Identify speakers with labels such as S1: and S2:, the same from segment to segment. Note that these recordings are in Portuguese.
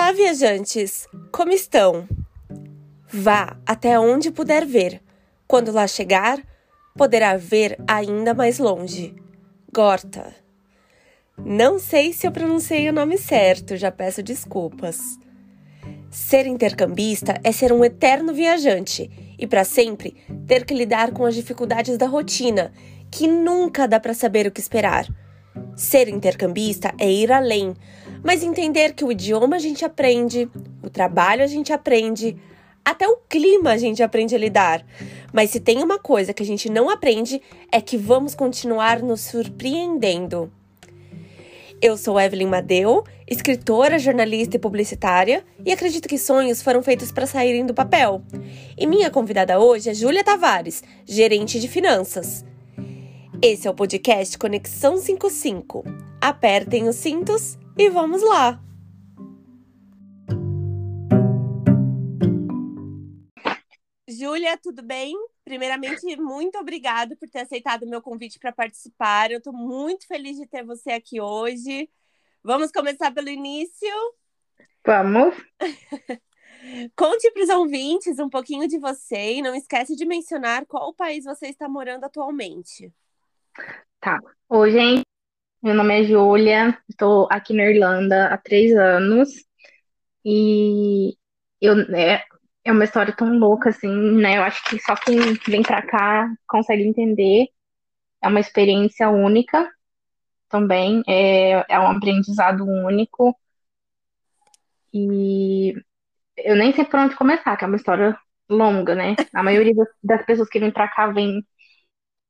S1: Olá, viajantes! Como estão? Vá até onde puder ver. Quando lá chegar, poderá ver ainda mais longe. Gorta. Não sei se eu pronunciei o nome certo, já peço desculpas. Ser intercambista é ser um eterno viajante e, para sempre, ter que lidar com as dificuldades da rotina, que nunca dá para saber o que esperar. Ser intercambista é ir além, mas entender que o idioma a gente aprende, o trabalho a gente aprende, até o clima a gente aprende a lidar. Mas se tem uma coisa que a gente não aprende, é que vamos continuar nos surpreendendo. Eu sou Evelyn Madeu, escritora, jornalista e publicitária, e acredito que sonhos foram feitos para saírem do papel. E minha convidada hoje é Júlia Tavares, gerente de finanças. Esse é o podcast Conexão 55. Apertem os cintos e vamos lá! Júlia, tudo bem? Primeiramente, muito obrigada por ter aceitado o meu convite para participar. Eu estou muito feliz de ter você aqui hoje. Vamos começar pelo início?
S2: Vamos.
S1: Conte para os ouvintes um pouquinho de você e não esquece de mencionar qual país você está morando atualmente.
S2: Tá. Gente. Meu nome é Júlia, estou aqui na Irlanda há três anos e eu, é, é uma história tão louca assim, né? Eu acho que só quem vem pra cá consegue entender. É uma experiência única também, é, é um aprendizado único e eu nem sei por onde começar, que é uma história longa, né? A maioria das, pessoas que vêm pra cá vêm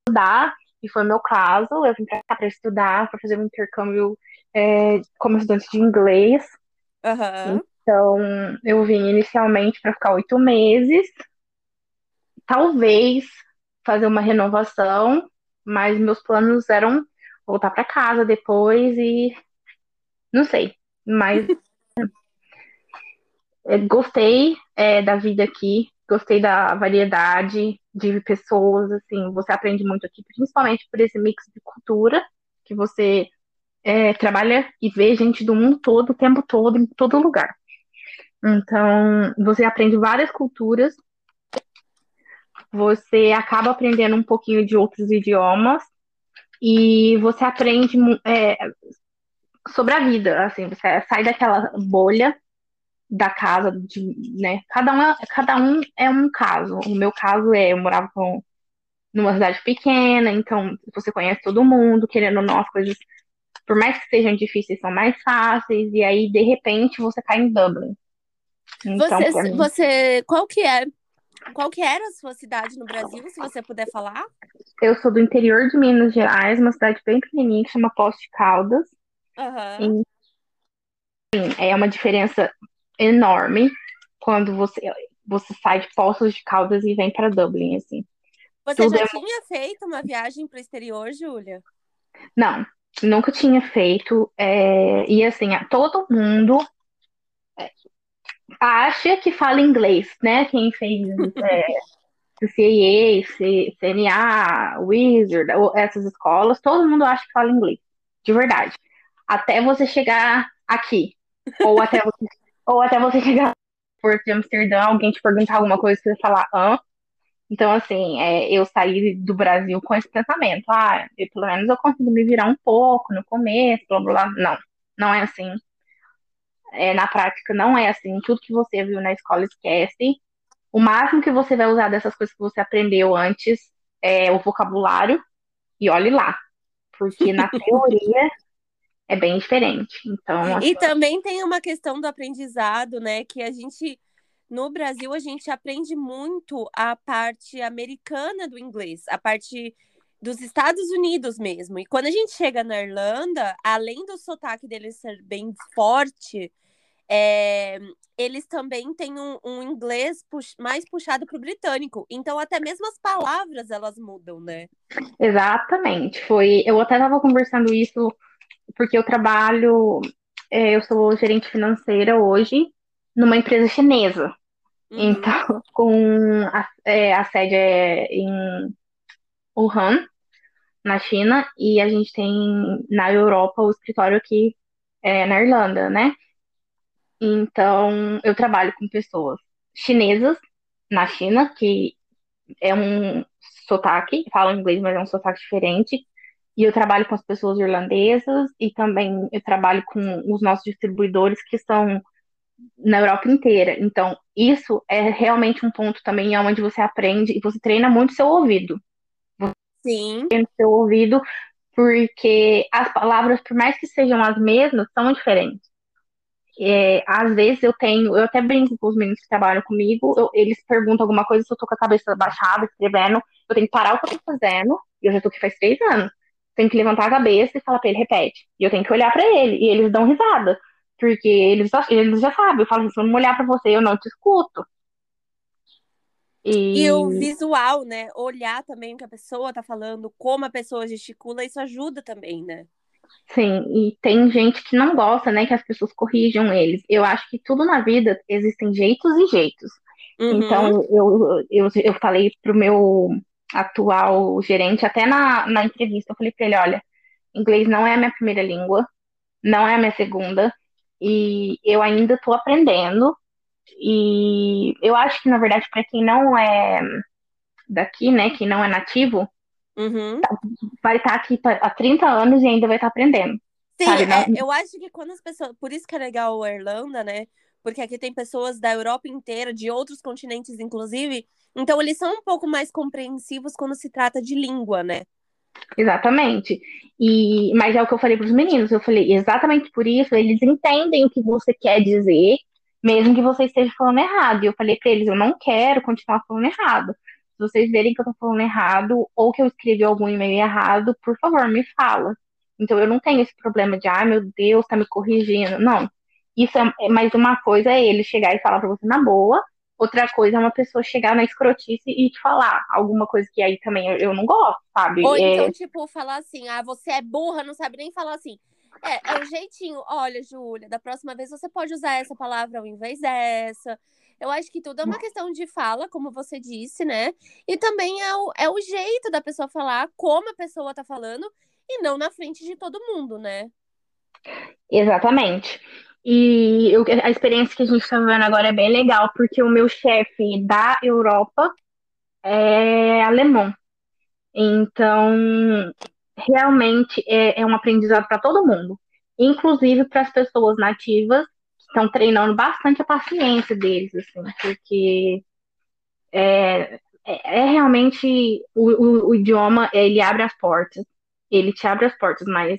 S2: estudar e foi meu caso. Eu vim pra cá para estudar, para fazer um intercâmbio é, como estudante de inglês.
S1: Uhum.
S2: Então, eu vim inicialmente para ficar oito meses, talvez fazer uma renovação, mas meus planos eram voltar para casa depois e não sei, mas é, gostei é, da vida aqui, gostei da variedade de pessoas, assim, você aprende muito aqui, principalmente por esse mix de cultura, que você é, trabalha e vê gente do mundo todo, o tempo todo, em todo lugar. Então, você aprende várias culturas, você acaba aprendendo um pouquinho de outros idiomas, e você aprende é, sobre a vida, assim, você sai daquela bolha da casa, de, né? Cada um, é, cada um é um caso. O meu caso é, eu morava com, numa cidade pequena, então você conhece todo mundo, querendo ou não, as coisas, por mais que sejam difíceis, são mais fáceis, e aí, de repente, você cai em Dublin.
S1: Então, você, mim... você, qual que é, qual que era a sua cidade no Brasil, se você puder falar?
S2: Eu sou do interior de Minas Gerais, uma cidade bem pequenininha que chama Poço de Caldas.
S1: Uhum.
S2: E, sim, é uma diferença enorme quando você, você sai de Poços de Caldas e vem para Dublin, assim.
S1: Você Tudo já é... tinha feito uma viagem para o exterior, Júlia?
S2: Não, nunca tinha feito. É... E assim, todo mundo é, acha que fala inglês, né? Quem fez é, CAA, CNA, Wizard, essas escolas, todo mundo acha que fala inglês, de verdade. Até você chegar aqui, ou até você ou até você chegar por Amsterdã, alguém te perguntar alguma coisa, você falar, hã? Então, assim, é, eu saí do Brasil com esse pensamento. Ah, eu, pelo menos eu consigo me virar um pouco no começo, blá, blá, blá. Não, não é assim. É, na prática, não é assim. Tudo que você viu na escola, esquece. O máximo que você vai usar dessas coisas que você aprendeu antes é o vocabulário. E olhe lá. Porque na teoria é bem diferente. Então,
S1: e também tem uma questão do aprendizado, né? Que a gente no Brasil a gente aprende muito a parte americana do inglês, a parte dos Estados Unidos mesmo. E quando a gente chega na Irlanda, além do sotaque deles ser bem forte, é, eles também têm um, um inglês pux, mais puxado para o britânico. Então, até mesmo as palavras elas mudam, né?
S2: Exatamente. Foi. Eu até estava conversando isso porque eu trabalho, é, eu sou gerente financeira hoje numa empresa chinesa. Uhum. Então, com a, é, a sede é em Wuhan, na China, e a gente tem na Europa o escritório aqui é, na Irlanda, né? Então, eu trabalho com pessoas chinesas na China, que é um sotaque, falam inglês, mas é um sotaque diferente. E eu trabalho com as pessoas irlandesas e também eu trabalho com os nossos distribuidores que estão na Europa inteira. Então, isso é realmente um ponto também onde você aprende e você treina muito seu ouvido.
S1: Sim.
S2: Treina seu ouvido porque as palavras, por mais que sejam as mesmas, são diferentes. É, às vezes eu tenho, eu até brinco com os meninos que trabalham comigo, eu, eles perguntam alguma coisa, se eu tô com a cabeça baixada, escrevendo, eu tenho que parar o que eu tô fazendo, e eu já tô aqui faz três anos. Tenho que levantar a cabeça e falar pra ele, repete. E eu tenho que olhar para ele, e eles dão risada, porque eles, eles já sabem, eu falo assim, se eu não olhar para você, eu não te escuto.
S1: E... e... o visual, né? Olhar também o que a pessoa tá falando, como a pessoa gesticula, isso ajuda também, né?
S2: Sim, e tem gente que não gosta, né, que as pessoas corrijam eles. Eu acho que tudo na vida existem jeitos e jeitos. Uhum. Então, eu, eu, eu falei pro meu atual gerente, até na, na entrevista, eu falei pra ele, olha, inglês não é a minha primeira língua, não é a minha segunda, e eu ainda estou aprendendo. E eu acho que, na verdade, para quem não é daqui, né, quem não é nativo,
S1: Uhum.
S2: Vai estar tá aqui há 30 anos e ainda vai estar tá aprendendo.
S1: Sim, sabe, né? é, eu acho que quando as pessoas. Por isso que é legal a Irlanda, né? Porque aqui tem pessoas da Europa inteira, de outros continentes, inclusive. Então, eles são um pouco mais compreensivos quando se trata de língua, né?
S2: Exatamente. E, mas é o que eu falei para os meninos. Eu falei, exatamente por isso, eles entendem o que você quer dizer, mesmo que você esteja falando errado. E eu falei para eles, eu não quero continuar falando errado. Se vocês verem que eu tô falando errado ou que eu escrevi algum e-mail errado, por favor, me fala. Então eu não tenho esse problema de, ah, meu Deus, tá me corrigindo. Não. Isso é, é mais uma coisa é ele chegar e falar pra você na boa, outra coisa é uma pessoa chegar na escrotice e te falar alguma coisa que aí também eu, eu não gosto, sabe?
S1: Ou é... então, tipo, falar assim, ah, você é burra, não sabe nem falar assim. É, é um jeitinho. Olha, Júlia, da próxima vez você pode usar essa palavra ao invés dessa. Eu acho que tudo é uma questão de fala, como você disse, né? E também é o, é o jeito da pessoa falar, como a pessoa tá falando, e não na frente de todo mundo, né?
S2: Exatamente. E eu, a experiência que a gente está vivendo agora é bem legal, porque o meu chefe da Europa é alemão. Então, realmente é, é um aprendizado para todo mundo, inclusive para as pessoas nativas estão treinando bastante a paciência deles, assim, porque é, é, é realmente o, o, o, idioma, ele abre as portas, ele te abre as portas, mas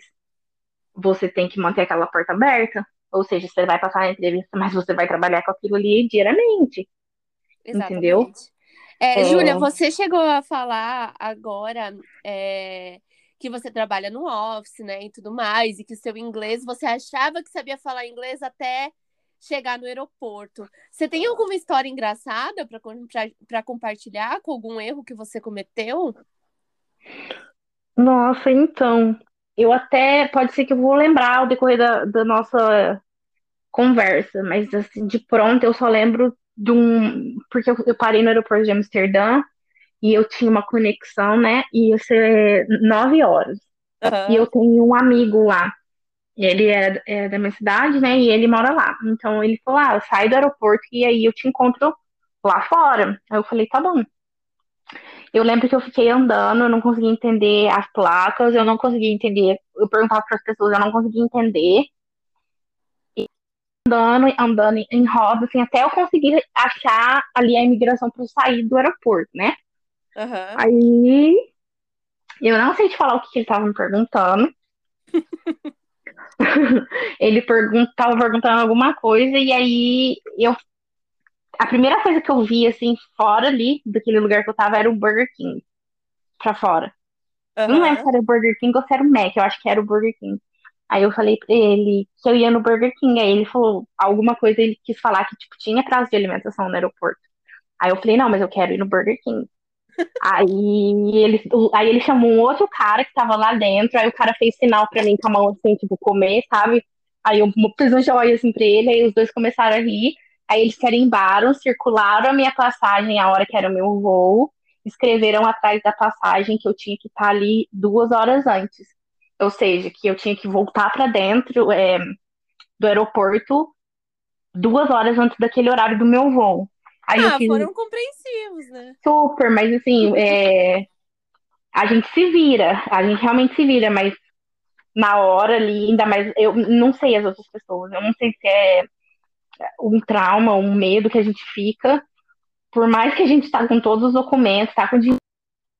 S2: você tem que manter aquela porta aberta, ou seja, você vai passar a entrevista, mas você vai trabalhar com aquilo ali diariamente. Exatamente. Entendeu?
S1: É, é... Júlia, você chegou a falar agora é, que você trabalha no office, né, e tudo mais, e que o seu inglês, você achava que sabia falar inglês até chegar no aeroporto. Você tem alguma história engraçada para compartilhar com algum erro que você cometeu?
S2: Nossa, então, eu até, pode ser que eu vou lembrar ao decorrer da, da nossa conversa, mas assim, de pronto eu só lembro de um, porque eu, eu parei no aeroporto de Amsterdã, e eu tinha uma conexão, né? E ia ser nove horas. Uhum. E eu tenho um amigo lá. Ele é, é, da minha cidade, né? E ele mora lá. Então ele falou: Ah, eu saio do aeroporto e aí eu te encontro lá fora. Aí eu falei: Tá bom. Eu lembro que eu fiquei andando, eu não conseguia entender as placas, eu não conseguia entender. Eu perguntava para as pessoas, eu não conseguia entender. E andando, andando em roda, assim, até eu conseguir achar ali a imigração para sair do aeroporto, né?
S1: Uhum.
S2: Aí eu não sei te falar o que, que ele estava me perguntando. ele estava perguntando alguma coisa, e aí eu. A primeira coisa que eu vi, assim, fora ali, daquele lugar que eu tava, era o Burger King. Pra fora. Uhum. Não lembro se era o Burger King ou se era o Mac, eu acho que era o Burger King. Aí eu falei pra ele que eu ia no Burger King. Aí ele falou alguma coisa, ele quis falar que, tipo, tinha prazo de alimentação no aeroporto. Aí eu falei, não, mas eu quero ir no Burger King. Aí ele, aí ele chamou um outro cara que tava lá dentro, aí o cara fez sinal pra mim com a mão assim, tipo, comer, sabe? Aí eu fiz um joia assim pra ele, aí os dois começaram a rir. Aí eles carimbaram, circularam a minha passagem a hora que era o meu voo, escreveram atrás da passagem que eu tinha que estar ali duas horas antes. Ou seja, que eu tinha que voltar para dentro é, do aeroporto duas horas antes daquele horário do meu voo. Aí
S1: ah,
S2: fiz
S1: foram compreensivos, né?
S2: super, mas assim, é, a gente se vira, a gente realmente se vira, mas na hora ali, ainda mais, eu não sei as outras pessoas, eu não sei se é um trauma, um medo que a gente fica, por mais que a gente tá com todos os documentos, tá com o dinheiro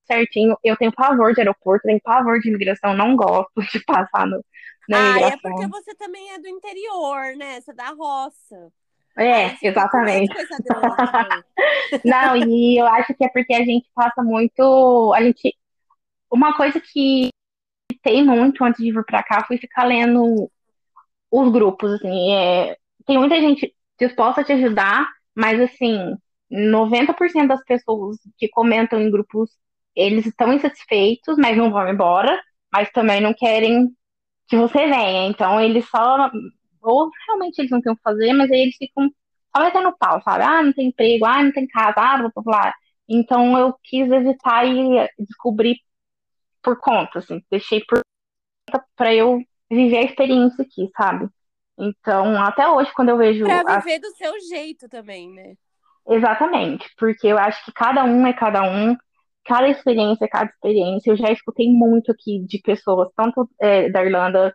S2: certinho, eu tenho pavor de aeroporto, tenho pavor de imigração, não gosto de passar no, na
S1: Ah, é
S2: imigração.
S1: porque você também é do interior, né? Você é da roça.
S2: É, exatamente. Não, e eu acho que é porque a gente passa muito, a gente, uma coisa que tem muito antes de vir pra cá foi ficar lendo os grupos, assim, é, tem muita gente disposta a te ajudar, mas assim, 90% das pessoas que comentam em grupos, eles estão insatisfeitos, mas não vão embora, mas também não querem que você venha. Então eles só, ou realmente eles não têm o que fazer, mas aí eles ficam só metendo pau, sabe? Ah, não tem emprego, ah, não tem casa, ah, blá blá blá. Então eu quis evitar e descobrir por conta, assim, deixei por para eu viver a experiência aqui, sabe? Então, até hoje, quando eu vejo
S1: Pra
S2: as
S1: viver do seu jeito também, né?
S2: Exatamente, porque eu acho que cada um é cada um, cada experiência é cada experiência. Eu já escutei muito aqui de pessoas, tanto é, da Irlanda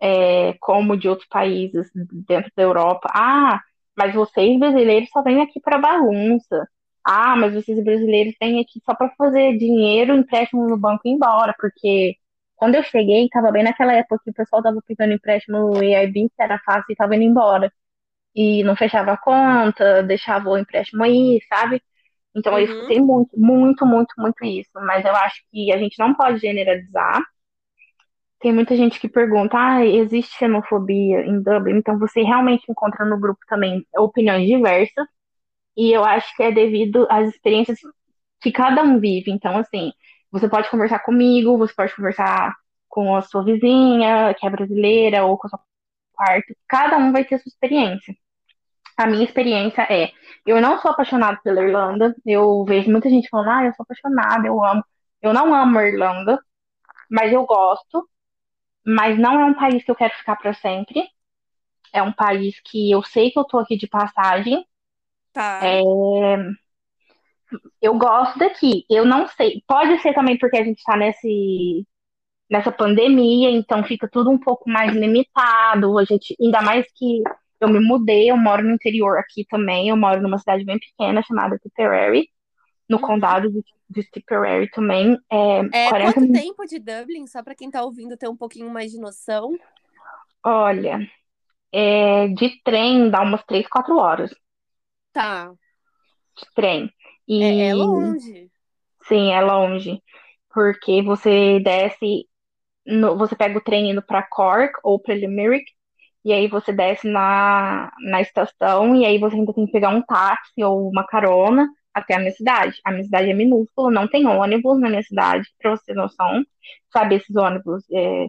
S2: é, como de outros países dentro da Europa. Ah, mas vocês brasileiros só vêm aqui para bagunça. Ah, mas vocês brasileiros vêm aqui só para fazer dinheiro, empréstimo no banco e ir embora, porque quando eu cheguei, estava bem naquela época que o pessoal estava pegando empréstimo no EIB, que era fácil e estava indo embora e não fechava a conta, deixava o empréstimo aí, sabe? Então eu
S1: Uhum.
S2: escutei muito, muito, muito, muito isso. Mas eu acho que a gente não pode generalizar. Tem muita gente que pergunta, ah, existe xenofobia em Dublin? Então você realmente encontra no grupo também opiniões diversas. E eu acho que é devido às experiências que cada um vive. Então, assim, você pode conversar comigo, você pode conversar com a sua vizinha, que é brasileira, ou com a sua quarto. Cada um vai ter a sua experiência. A minha experiência é, eu não sou apaixonada pela Irlanda. Eu vejo muita gente falando, ah, eu sou apaixonada, eu amo. Eu não amo a Irlanda, mas eu gosto. Mas não é um país que eu quero ficar para sempre. É um país que eu sei que eu tô aqui de passagem.
S1: Tá.
S2: É, eu gosto daqui. Eu não sei. Pode ser também porque a gente tá nesse, nessa pandemia, então fica tudo um pouco mais limitado. A gente, ainda mais que eu me mudei, eu moro no interior aqui também. Eu moro numa cidade bem pequena chamada Tipperary, no
S1: Uhum.
S2: condado de, de Tipperary também. É,
S1: É,
S2: 40
S1: quanto tempo de Dublin? Só pra quem tá ouvindo ter um pouquinho mais de noção.
S2: Olha, é, de trem dá umas 3, 4 horas
S1: Tá.
S2: de trem. E
S1: É, é longe.
S2: sim, é longe. Porque você desce, no- você pega o trem indo para Cork ou para Limerick, e aí você desce na, na estação, e aí você ainda tem que pegar um táxi ou uma carona até a minha cidade. A minha cidade é minúscula, não tem ônibus na minha cidade, pra você ter noção. Sabe, esses ônibus é,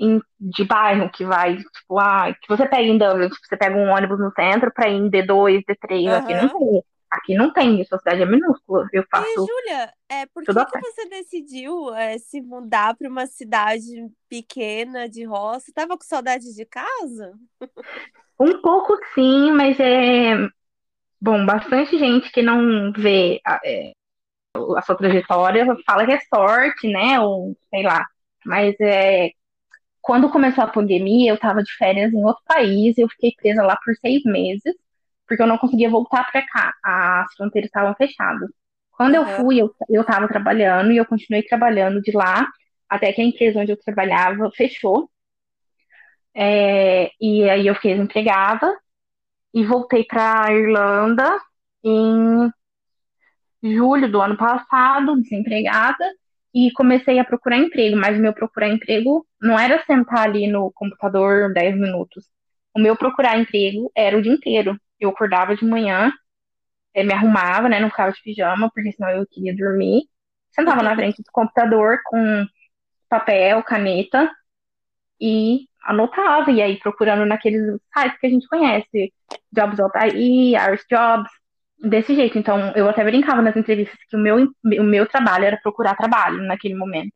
S2: em- de bairro que vai, tipo, ah, que você pega em Dublin, tipo, você pega um ônibus no centro pra ir em D2, D3, aqui não tem. Aqui não tem isso, a cidade é minúscula. Eu
S1: E,
S2: faço
S1: Júlia, é, por que que você decidiu é, se mudar para uma cidade pequena de roça? Tava com saudade de casa?
S2: Um pouco sim, mas é. Bom, bastante gente que não vê a, é, a sua trajetória fala que é sorte, né? Ou sei lá. Mas é. Quando começou a pandemia, eu estava de férias em outro país, eu fiquei presa lá por seis meses, porque eu não conseguia voltar para cá. As fronteiras estavam fechadas. Quando eu fui, eu, eu estava trabalhando e eu continuei trabalhando de lá, até que a empresa onde eu trabalhava fechou. É, e aí eu fiquei desempregada e voltei para Irlanda em julho do ano passado, desempregada, e comecei a procurar emprego, mas o meu procurar emprego não era sentar ali no computador 10 minutos. O meu procurar emprego era o dia inteiro. Eu acordava de manhã, eh, me arrumava, né? Não ficava de pijama, porque senão eu queria dormir. Sentava na frente do computador com papel, caneta e anotava. E aí procurando naqueles sites que a gente conhece, Jobs.ai, Irish Jobs, desse jeito. Então, eu até brincava nas entrevistas que o meu, o meu trabalho era procurar trabalho naquele momento.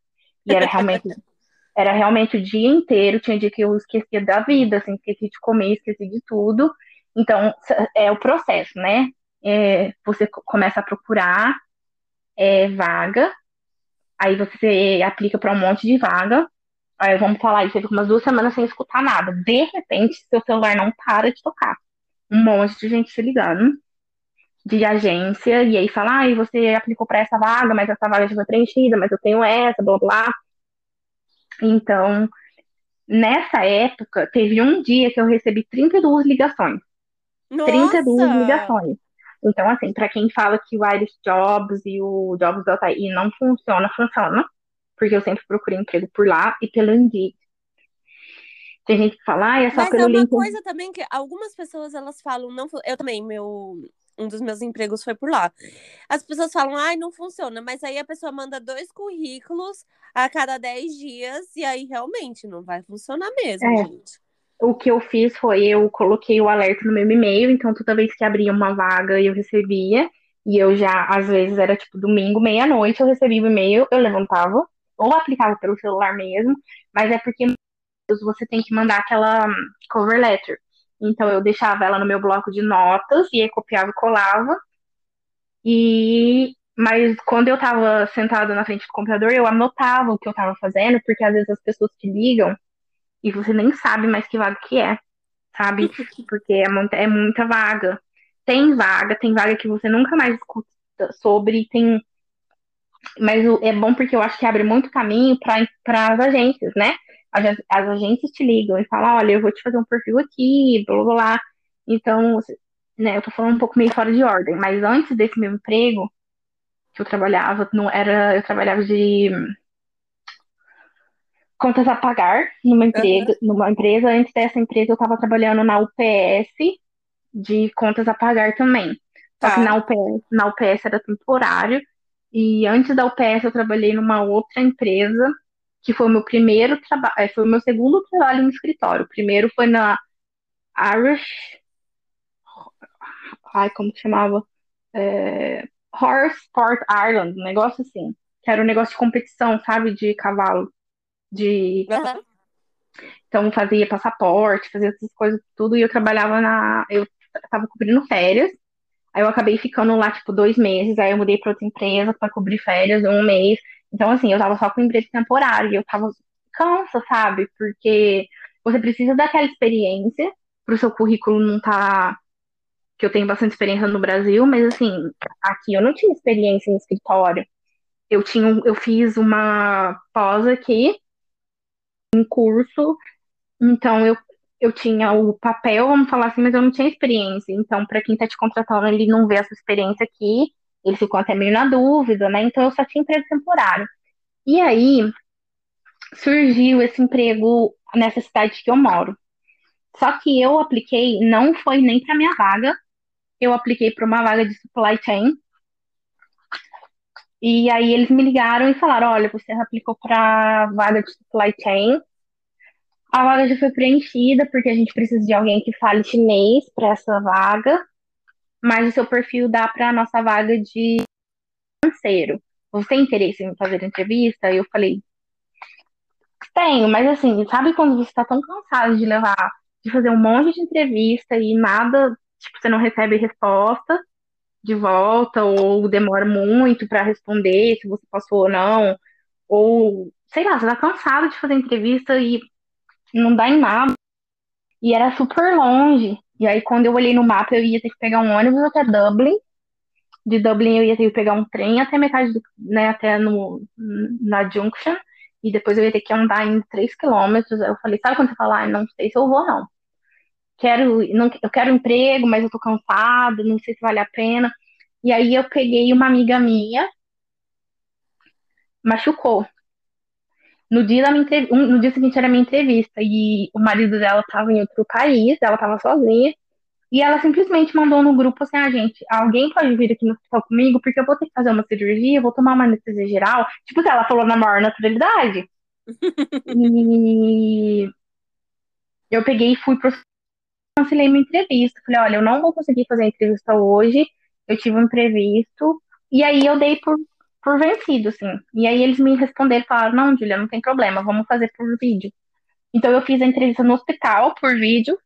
S2: E era realmente, era realmente o dia inteiro. Tinha dia que eu esquecia da vida, assim, esqueci de comer, esqueci de tudo. Então, é o processo, né? É, você começa a procurar é, vaga, aí você aplica para um monte de vaga. Aí vamos falar, aí você fica umas duas semanas sem escutar nada. De repente, seu celular não para de tocar. Um monte de gente se ligando de agência, e aí fala, ah, você aplicou para essa vaga, mas essa vaga já foi preenchida, mas eu tenho essa, blá blá. Então, nessa época, teve um dia que eu recebi 32 ligações.
S1: Nossa!
S2: 32 ligações. Então, assim, para quem fala que o Irish Jobs e o Jobs da UTI não funciona, funciona. Porque eu sempre procurei emprego por lá e pelo Indeed. Tem gente que fala, ah, é só
S1: Mas
S2: pelo
S1: é uma
S2: LinkedIn.
S1: coisa também que algumas pessoas elas falam, não, eu também, meu, um dos meus empregos foi por lá. As pessoas falam, ai, não funciona, mas aí a pessoa manda dois currículos a cada 10 dias e aí realmente não vai funcionar mesmo,
S2: É.
S1: gente.
S2: O que eu fiz foi, eu coloquei o alerta no meu e-mail, então toda vez que abria uma vaga eu recebia, e eu já, às vezes era tipo domingo, meia-noite, eu recebia o e-mail, eu levantava, ou aplicava pelo celular mesmo, mas é porque você tem que mandar aquela cover letter. Então eu deixava ela no meu bloco de notas, e aí copiava e colava, e... Mas quando eu tava sentada na frente do computador, eu anotava o que eu tava fazendo, porque às vezes as pessoas te ligam e você nem sabe mais que vaga que é, sabe? Porque é muita, é muita vaga. Tem vaga, tem vaga que você nunca mais escuta sobre, tem. Mas é bom porque eu acho que abre muito caminho para as agências, né? As, as agências te ligam e falam, olha, eu vou te fazer um perfil aqui, blá blá blá. Então, né, eu tô falando um pouco meio fora de ordem, mas antes desse meu emprego, que eu trabalhava, não era, eu trabalhava de contas a pagar numa empresa, numa empresa. Antes dessa empresa, eu estava trabalhando na UPS de contas a pagar também. Só
S1: Tá.
S2: que na UPS, na UPS era temporário. E antes da UPS, eu trabalhei numa outra empresa, que foi o meu primeiro trabalho, foi o meu segundo trabalho no escritório. O primeiro foi na Irish. Ai, como que chamava? É, Horse Sport Ireland, um negócio assim. Que era um negócio de competição, sabe? De cavalo. De
S1: Aham.
S2: Então fazia passaporte, fazia essas coisas tudo, e eu trabalhava na. Eu tava cobrindo férias. Aí eu acabei ficando lá, tipo, dois meses, aí eu mudei pra outra empresa pra cobrir férias um mês. Então, assim, eu tava só com emprego temporário, e eu tava cansa, sabe? Porque você precisa daquela experiência pro seu currículo não tá. Que eu tenho bastante experiência no Brasil, mas assim, aqui eu não tinha experiência em escritório. Eu tinha, eu fiz uma pós aqui, um curso então, eu, eu tinha o papel, vamos falar assim, mas eu não tinha experiência. Então, para quem está te contratando, ele não vê essa experiência aqui, ele ficou até meio na dúvida, né? Então, eu só tinha emprego temporário. E aí, surgiu esse emprego nessa cidade que eu moro. Só que eu apliquei, não foi nem para minha vaga, eu apliquei para uma vaga de supply chain. E aí, eles me ligaram e falaram: olha, você aplicou para vaga de supply chain. A vaga já foi preenchida porque a gente precisa de alguém que fale chinês para essa vaga, mas o seu perfil dá para a nossa vaga de financeiro. Você tem interesse em fazer entrevista? Eu falei, tenho, mas assim, sabe quando você está tão cansado de levar, de fazer um monte de entrevista e nada, tipo, você não recebe resposta de volta, ou demora muito para responder se você passou ou não, ou sei lá, você tá cansado de fazer entrevista e não dá em nada. E era super longe. E aí, quando eu olhei no mapa, eu ia ter que pegar um ônibus até Dublin. De Dublin, eu ia ter que pegar um trem até metade do, né, até no, na Junction. E depois eu ia ter que andar em 3 quilômetros. Eu falei, sabe quando você fala, ah, não sei se eu vou, não. Quero, não. Eu quero um emprego, mas eu tô cansado, não sei se vale a pena. E aí eu peguei uma amiga minha, machucou. No dia, da minha no dia seguinte era minha entrevista e o marido dela estava em outro país, ela estava sozinha. E ela simplesmente mandou no grupo assim: ah, gente, alguém pode vir aqui no hospital comigo porque eu vou ter que fazer uma cirurgia, vou tomar uma anestesia geral. Tipo, ela falou na maior naturalidade. E eu peguei e fui pro cancelei minha entrevista. Falei, olha, eu não vou conseguir fazer a entrevista hoje, eu tive um imprevisto. E aí eu dei por, por vencido, assim. E aí eles me responderam falaram, não, Julia, não tem problema, vamos fazer por vídeo. Então eu fiz a entrevista no hospital por vídeo.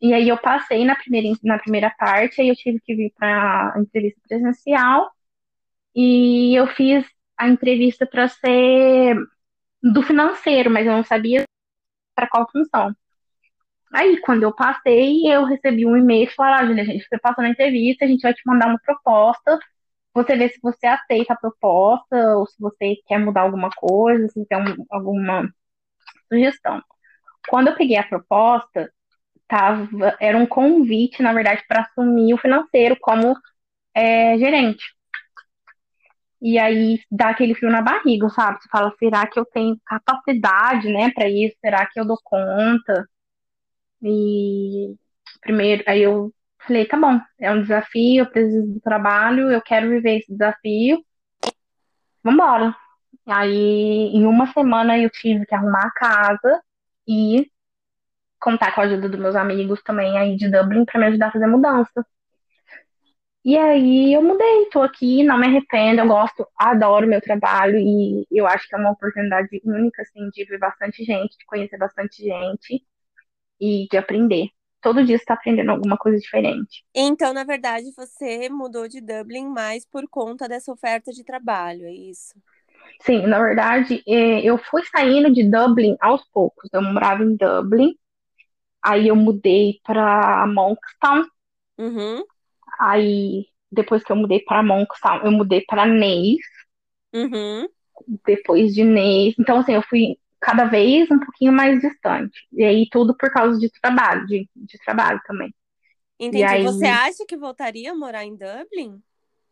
S2: E aí eu passei na primeira, na primeira parte, aí eu tive que vir para entrevista presencial e eu fiz a entrevista para ser do financeiro, mas eu não sabia para qual função. Aí, quando eu passei, eu recebi um e-mail falando, ah, a gente, você passou na entrevista, a gente vai te mandar uma proposta, você vê se você aceita a proposta, ou se você quer mudar alguma coisa, se tem um, alguma sugestão. Quando eu peguei a proposta, tava, era um convite, na verdade, para assumir o financeiro como é, gerente. E aí dá aquele frio na barriga, sabe? Você fala, será que eu tenho capacidade, né, para isso? Será que eu dou conta? E primeiro, aí eu falei, tá bom, é um desafio, eu preciso do trabalho, eu quero viver esse desafio. Vambora. Aí, em uma semana, eu tive que arrumar a casa e contar com a ajuda dos meus amigos também aí de Dublin para me ajudar a fazer mudança. E aí eu mudei, tô aqui, não me arrependo, eu gosto, adoro meu trabalho e eu acho que é uma oportunidade única, assim, de ver bastante gente, de conhecer bastante gente e de aprender. Todo dia você está aprendendo alguma coisa diferente.
S1: Então, na verdade, você mudou de Dublin mais por conta dessa oferta de trabalho, é isso?
S2: Sim, na verdade, é, eu fui saindo de Dublin aos poucos. Eu morava em Dublin, aí eu mudei para Monkstown.
S1: Uhum.
S2: Aí, depois que eu mudei para Monkstown, eu mudei para Neis.
S1: Uhum.
S2: Depois de Neis. Então, assim, eu fui cada vez um pouquinho mais distante. E aí, tudo por causa de trabalho, de, de trabalho também.
S1: Entendi. Aí... Você acha que voltaria a morar em Dublin?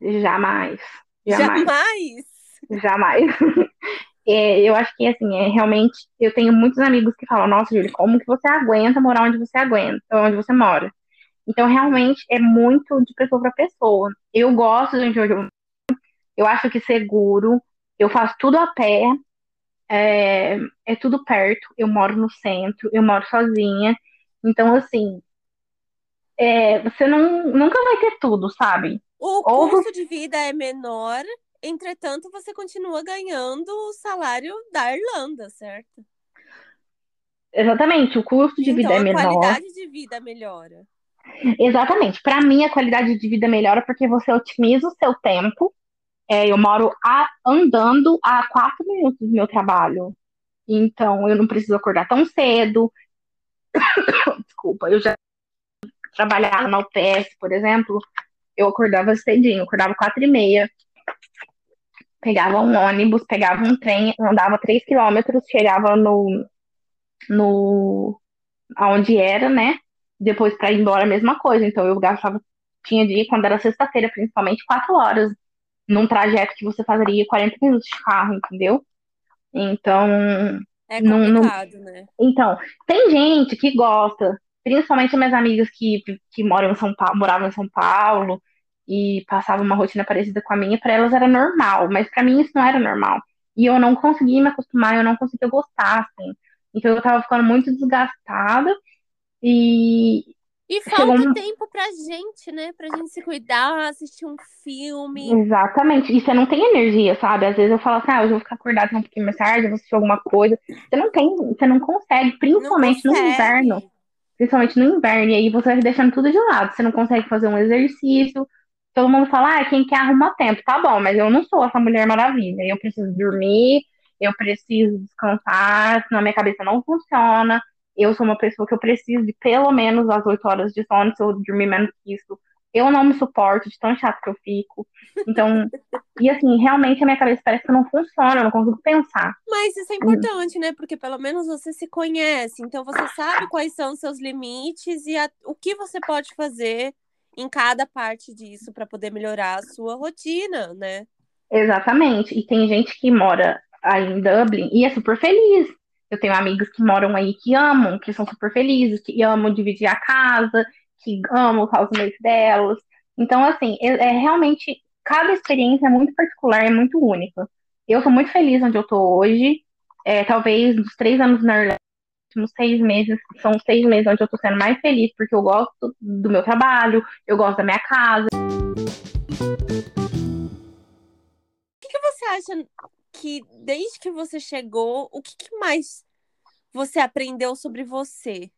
S2: Jamais.
S1: Jamais? Jamais.
S2: Jamais. É, eu acho que, assim, é realmente. Eu tenho muitos amigos que falam: Nossa, Júlia, como que você aguenta morar onde você aguenta, onde você mora? Então, realmente, é muito de pessoa para pessoa. Eu gosto de onde eu Eu acho que seguro. Eu faço tudo a pé. É, é tudo perto. Eu moro no centro. Eu moro sozinha. Então, assim. É, você não, nunca vai ter tudo, sabe?
S1: O custo de vida é menor Entretanto, você continua ganhando o salário da Irlanda, certo?
S2: Exatamente, o custo de
S1: então,
S2: vida é menor.
S1: a qualidade de vida melhora.
S2: Exatamente. Para mim, a qualidade de vida melhora porque você otimiza o seu tempo. É, eu moro a, andando a quatro minutos do meu trabalho. Então, eu não preciso acordar tão cedo. Desculpa, eu já trabalhava na UPS, por exemplo, eu acordava cedinho, acordava quatro e meia pegava um ônibus, pegava um trem, andava 3 quilômetros, chegava no, no aonde era, né? Depois para ir embora a mesma coisa. Então eu gastava, tinha dia, quando era sexta-feira, principalmente, 4 horas num trajeto que você faria 40 minutos de carro, entendeu? Então.
S1: É complicado, não, não... né?
S2: Então, tem gente que gosta, principalmente minhas amigas que, que moram em São Paulo, moravam em São Paulo, e passava uma rotina parecida com a minha, para elas era normal, mas para mim isso não era normal. E eu não conseguia me acostumar, eu não conseguia gostar, assim. Então eu tava ficando muito desgastada e.
S1: E falta um... tempo pra gente, né? Pra gente se cuidar, assistir um filme.
S2: Exatamente. E você não tem energia, sabe? Às vezes eu falo assim, ah, hoje eu vou ficar acordada um pouquinho mais tarde, vou assistir alguma coisa. Você não tem, você não consegue, principalmente não consegue. no inverno. Principalmente no inverno. E aí você vai deixando tudo de lado. Você não consegue fazer um exercício, todo mundo fala, ah, quem quer arruma tempo. Tá bom, mas eu não sou essa mulher maravilha. Eu preciso dormir, eu preciso descansar, senão a minha cabeça não funciona. Eu sou uma pessoa que eu preciso de pelo menos as 8 horas de sono, se eu dormir menos que isso. Eu não me suporto de tão chato que eu fico. Então, e assim, realmente a minha cabeça parece que não funciona, eu não consigo pensar.
S1: Mas isso é importante, né? Porque pelo menos você se conhece, então você sabe quais são os seus limites e a, o que você pode fazer em cada parte disso para poder melhorar a sua rotina, né?
S2: Exatamente. E tem gente que mora aí em Dublin e é super feliz. Eu tenho amigos que moram aí que amam, que são super felizes, que amam dividir a casa, que amam os housemates delas. Então, assim, é, é realmente cada experiência é muito particular, é muito única. Eu sou muito feliz onde eu tô hoje. É, talvez dos três anos na Irlanda, últimos seis meses são seis meses onde eu tô sendo mais feliz, porque eu gosto do meu trabalho, eu gosto da minha casa.
S1: O que, que você acha que, desde que você chegou, o que, que mais você aprendeu sobre você?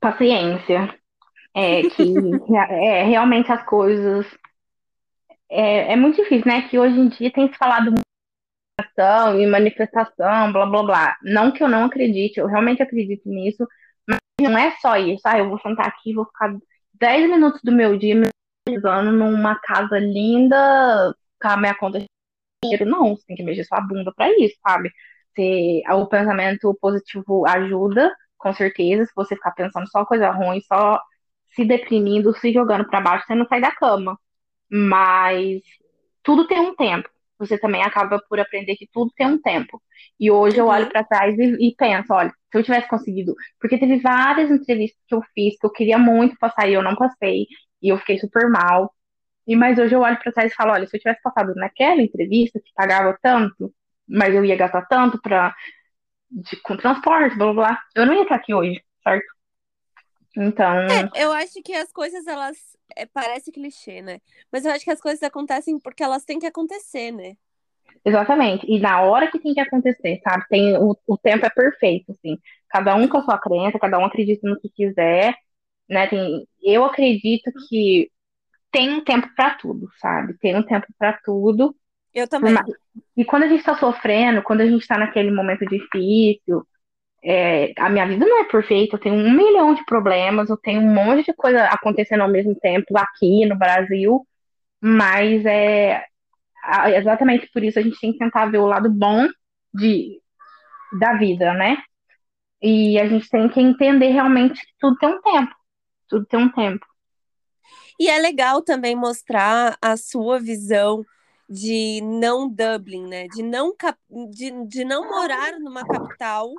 S2: Paciência. É que é, realmente as coisas. É, é muito difícil, né? Que hoje em dia tem se falado e manifestação, blá blá blá. Não que eu não acredite, eu realmente acredito nisso, mas não é só isso. Ah, eu vou sentar aqui vou ficar 10 minutos do meu dia me organizando numa casa linda com a minha conta de dinheiro. Não, você tem que mexer sua bunda para isso, sabe? Se, o pensamento positivo ajuda, com certeza. Se você ficar pensando só coisa ruim, só se deprimindo, se jogando para baixo, você não sai da cama. Mas tudo tem um tempo. Você também acaba por aprender que tudo tem um tempo. E hoje eu olho uhum. para trás e, e, penso, olha, se eu tivesse conseguido, porque teve várias entrevistas que eu fiz que eu queria muito passar e eu não passei, e eu fiquei super mal. E mas hoje eu olho para trás e falo, olha, se eu tivesse passado naquela entrevista que pagava tanto, mas eu ia gastar tanto para com transporte, blá blá eu não ia estar aqui hoje, certo? Então.
S1: É, eu acho que as coisas, elas. É, parece clichê, né? Mas eu acho que as coisas acontecem porque elas têm que acontecer, né?
S2: Exatamente. E na hora que tem que acontecer, sabe? Tem, o, o tempo é perfeito, assim. Cada um com a sua crença, cada um acredita no que quiser, né? Tem, eu acredito que tem um tempo para tudo, sabe? Tem um tempo para tudo.
S1: Eu também.
S2: E quando a gente tá sofrendo, quando a gente tá naquele momento difícil, é, a minha vida não é perfeita, eu tenho um milhão de problemas, eu tenho um monte de coisa acontecendo ao mesmo tempo aqui no Brasil, mas é exatamente por isso a gente tem que tentar ver o lado bom de, da vida, né? E a gente tem que entender realmente que tudo tem um tempo, tudo tem um tempo.
S1: E é legal também mostrar a sua visão de não Dublin, né? De não, de, de não morar numa capital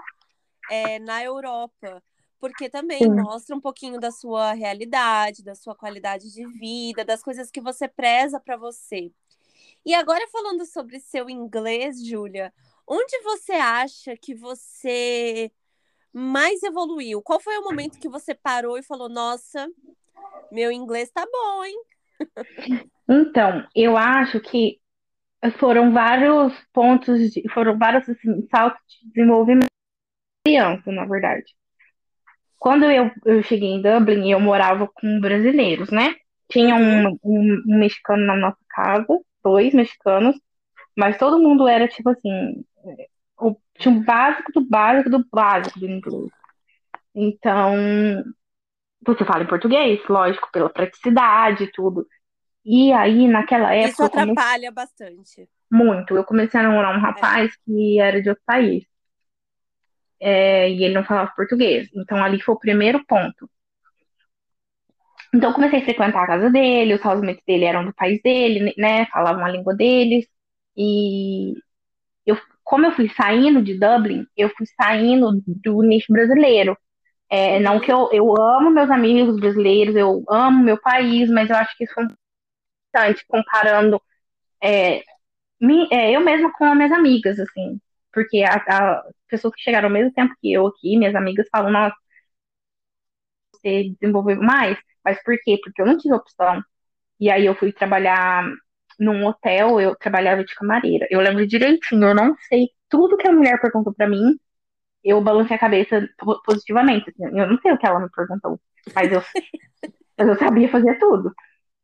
S1: é, na Europa, porque também Sim. mostra um pouquinho da sua realidade, da sua qualidade de vida, das coisas que você preza para você. E agora falando sobre seu inglês, Júlia, onde você acha que você mais evoluiu? Qual foi o momento que você parou e falou: "Nossa, meu inglês tá bom, hein?"
S2: Então, eu acho que foram vários pontos, de, foram vários assim, saltos de desenvolvimento criança, na verdade. Quando eu, eu cheguei em Dublin, eu morava com brasileiros, né? Tinha um, uhum. um, um mexicano na nossa casa, dois mexicanos, mas todo mundo era tipo assim, o, tinha um básico do básico do básico do inglês. Então, você fala em português, lógico, pela praticidade e tudo. E aí, naquela época.
S1: Isso atrapalha comecei... bastante.
S2: Muito. Eu comecei a namorar um rapaz é. que era de outro país é, e ele não falava português. Então ali foi o primeiro ponto. Então eu comecei a frequentar a casa dele, os housemates dele eram do país dele, né? Falavam a língua deles. E eu, como eu fui saindo de Dublin, eu fui saindo do nicho brasileiro. É, não que eu, eu amo meus amigos brasileiros, eu amo meu país, mas eu acho que isso foi importante comparando é, é, eu mesma com as minhas amigas, assim porque a, a, pessoas que chegaram ao mesmo tempo que eu aqui, minhas amigas, falam, nossa, você desenvolveu mais. Mas por quê? Porque eu não tive opção. E aí eu fui trabalhar num hotel, eu trabalhava de camareira. Eu lembro direitinho, eu não sei tudo que a mulher perguntou para mim, eu balancei a cabeça positivamente. Assim, eu não sei o que ela me perguntou, mas eu, mas eu sabia fazer tudo.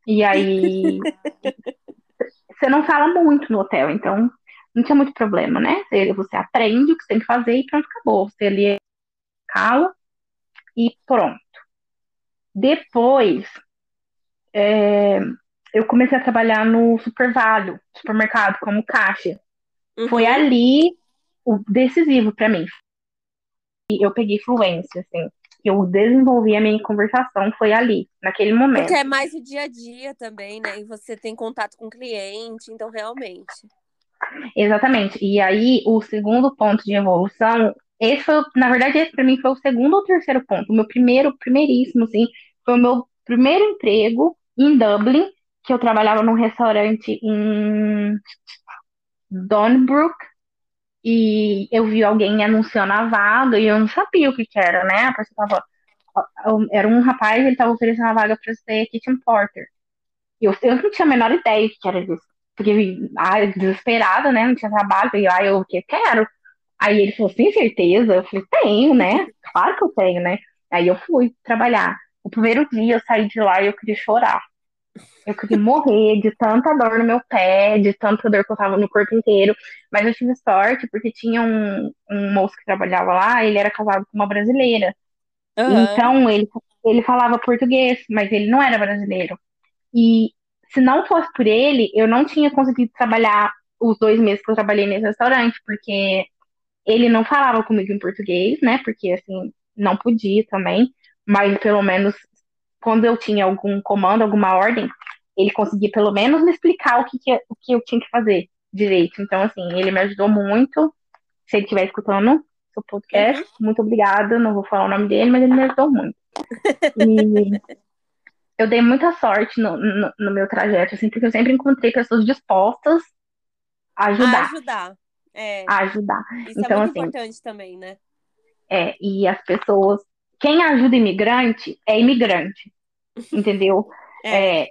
S2: E aí você não fala muito no hotel, então não tinha muito problema, né? Você, você aprende o que você tem que fazer e pronto, acabou. Você ali cala e pronto. Depois, é, eu comecei a trabalhar no Supervalho, supermercado, como caixa. Uhum. Foi ali o decisivo para mim. E eu peguei fluência, assim. Eu desenvolvi a minha conversação, foi ali, naquele momento.
S1: Porque é mais o dia a dia também, né? E você tem contato com o cliente, então realmente.
S2: Exatamente. E aí, o segundo ponto de evolução, esse foi, na verdade, esse para mim foi o segundo ou terceiro ponto. O meu primeiro, primeiríssimo, assim, foi o meu primeiro emprego em Dublin, que eu trabalhava num restaurante em Donnybrook, e eu vi alguém anunciando a vaga e eu não sabia o que, que era, né? A pessoa tava, era um rapaz, ele estava oferecendo a vaga para ser kitchen porter. Eu, eu não tinha a menor ideia o que era isso. Porque, ai, desesperada, né? Não tinha trabalho. Falei, ai, eu o que quero? Aí ele falou, tem certeza? Eu falei, tenho, né? Claro que eu tenho, né? Aí eu fui trabalhar. O primeiro dia eu saí de lá e eu queria chorar. Eu queria morrer de tanta dor no meu pé, de tanta dor que eu tava no corpo inteiro. Mas eu tive sorte porque tinha um, um moço que trabalhava lá, ele era casado com uma brasileira.
S1: Aham.
S2: Então ele, ele falava português, mas ele não era brasileiro. E se não fosse por ele, eu não tinha conseguido trabalhar os dois meses que eu trabalhei nesse restaurante, porque ele não falava comigo em português, né? Porque assim, não podia também, mas pelo menos quando eu tinha algum comando, alguma ordem, ele conseguia pelo menos me explicar o que, que, o que eu tinha que fazer direito. Então, assim, ele me ajudou muito. Se ele estiver escutando o podcast, muito obrigada. Não vou falar o nome dele, mas ele me ajudou muito. E eu dei muita sorte no, no, no meu trajeto, assim, porque eu sempre encontrei pessoas dispostas a
S1: A
S2: ajudar,
S1: ajudar. É,
S2: a ajudar.
S1: isso
S2: Então,
S1: é muito
S2: assim,
S1: importante também, né?
S2: É, e as pessoas. Quem ajuda imigrante é imigrante, entendeu?
S1: É,
S2: É,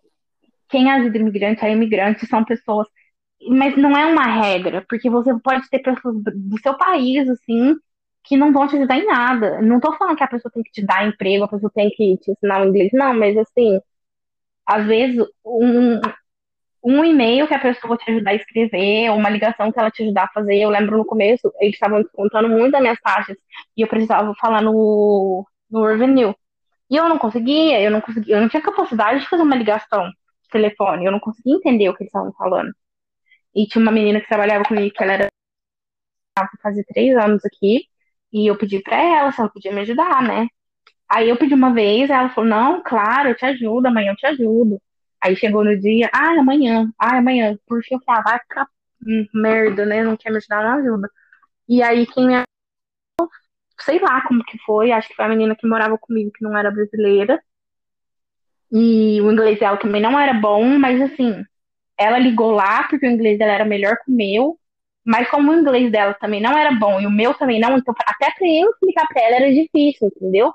S2: quem ajuda imigrante é imigrante, são pessoas. Mas não é uma regra, porque você pode ter pessoas do seu país, assim, que não vão te ajudar em nada. Não tô falando que a pessoa tem que te dar emprego, a pessoa tem que te ensinar o inglês, não, mas assim, às vezes um, um e-mail que a pessoa te ajudar a escrever, ou uma ligação que ela te ajudar a fazer. Eu lembro no começo, eles estavam descontando muito das minhas taxas e eu precisava falar no, no Revenue. E eu não conseguia, eu não conseguia, eu não tinha capacidade de fazer uma ligação de telefone, eu não conseguia entender o que eles estavam falando. E tinha uma menina que trabalhava comigo, que ela era fazia três anos aqui, e eu pedi pra ela se ela podia me ajudar, né? Aí eu pedi uma vez, ela falou, não, claro, eu te ajudo, amanhã eu te ajudo. Aí chegou no dia, ah, amanhã, ah, amanhã. Por fim, eu falei, ah, merda, né? Não quer me ajudar, não ajuda. E aí quem me sei lá como que foi, acho que foi a menina que morava comigo, que não era brasileira. E o inglês dela também não era bom, mas assim, ela ligou lá porque o inglês dela era melhor que o meu. Mas como o inglês dela também não era bom e o meu também não, então até pra eu explicar pra ela era difícil, entendeu?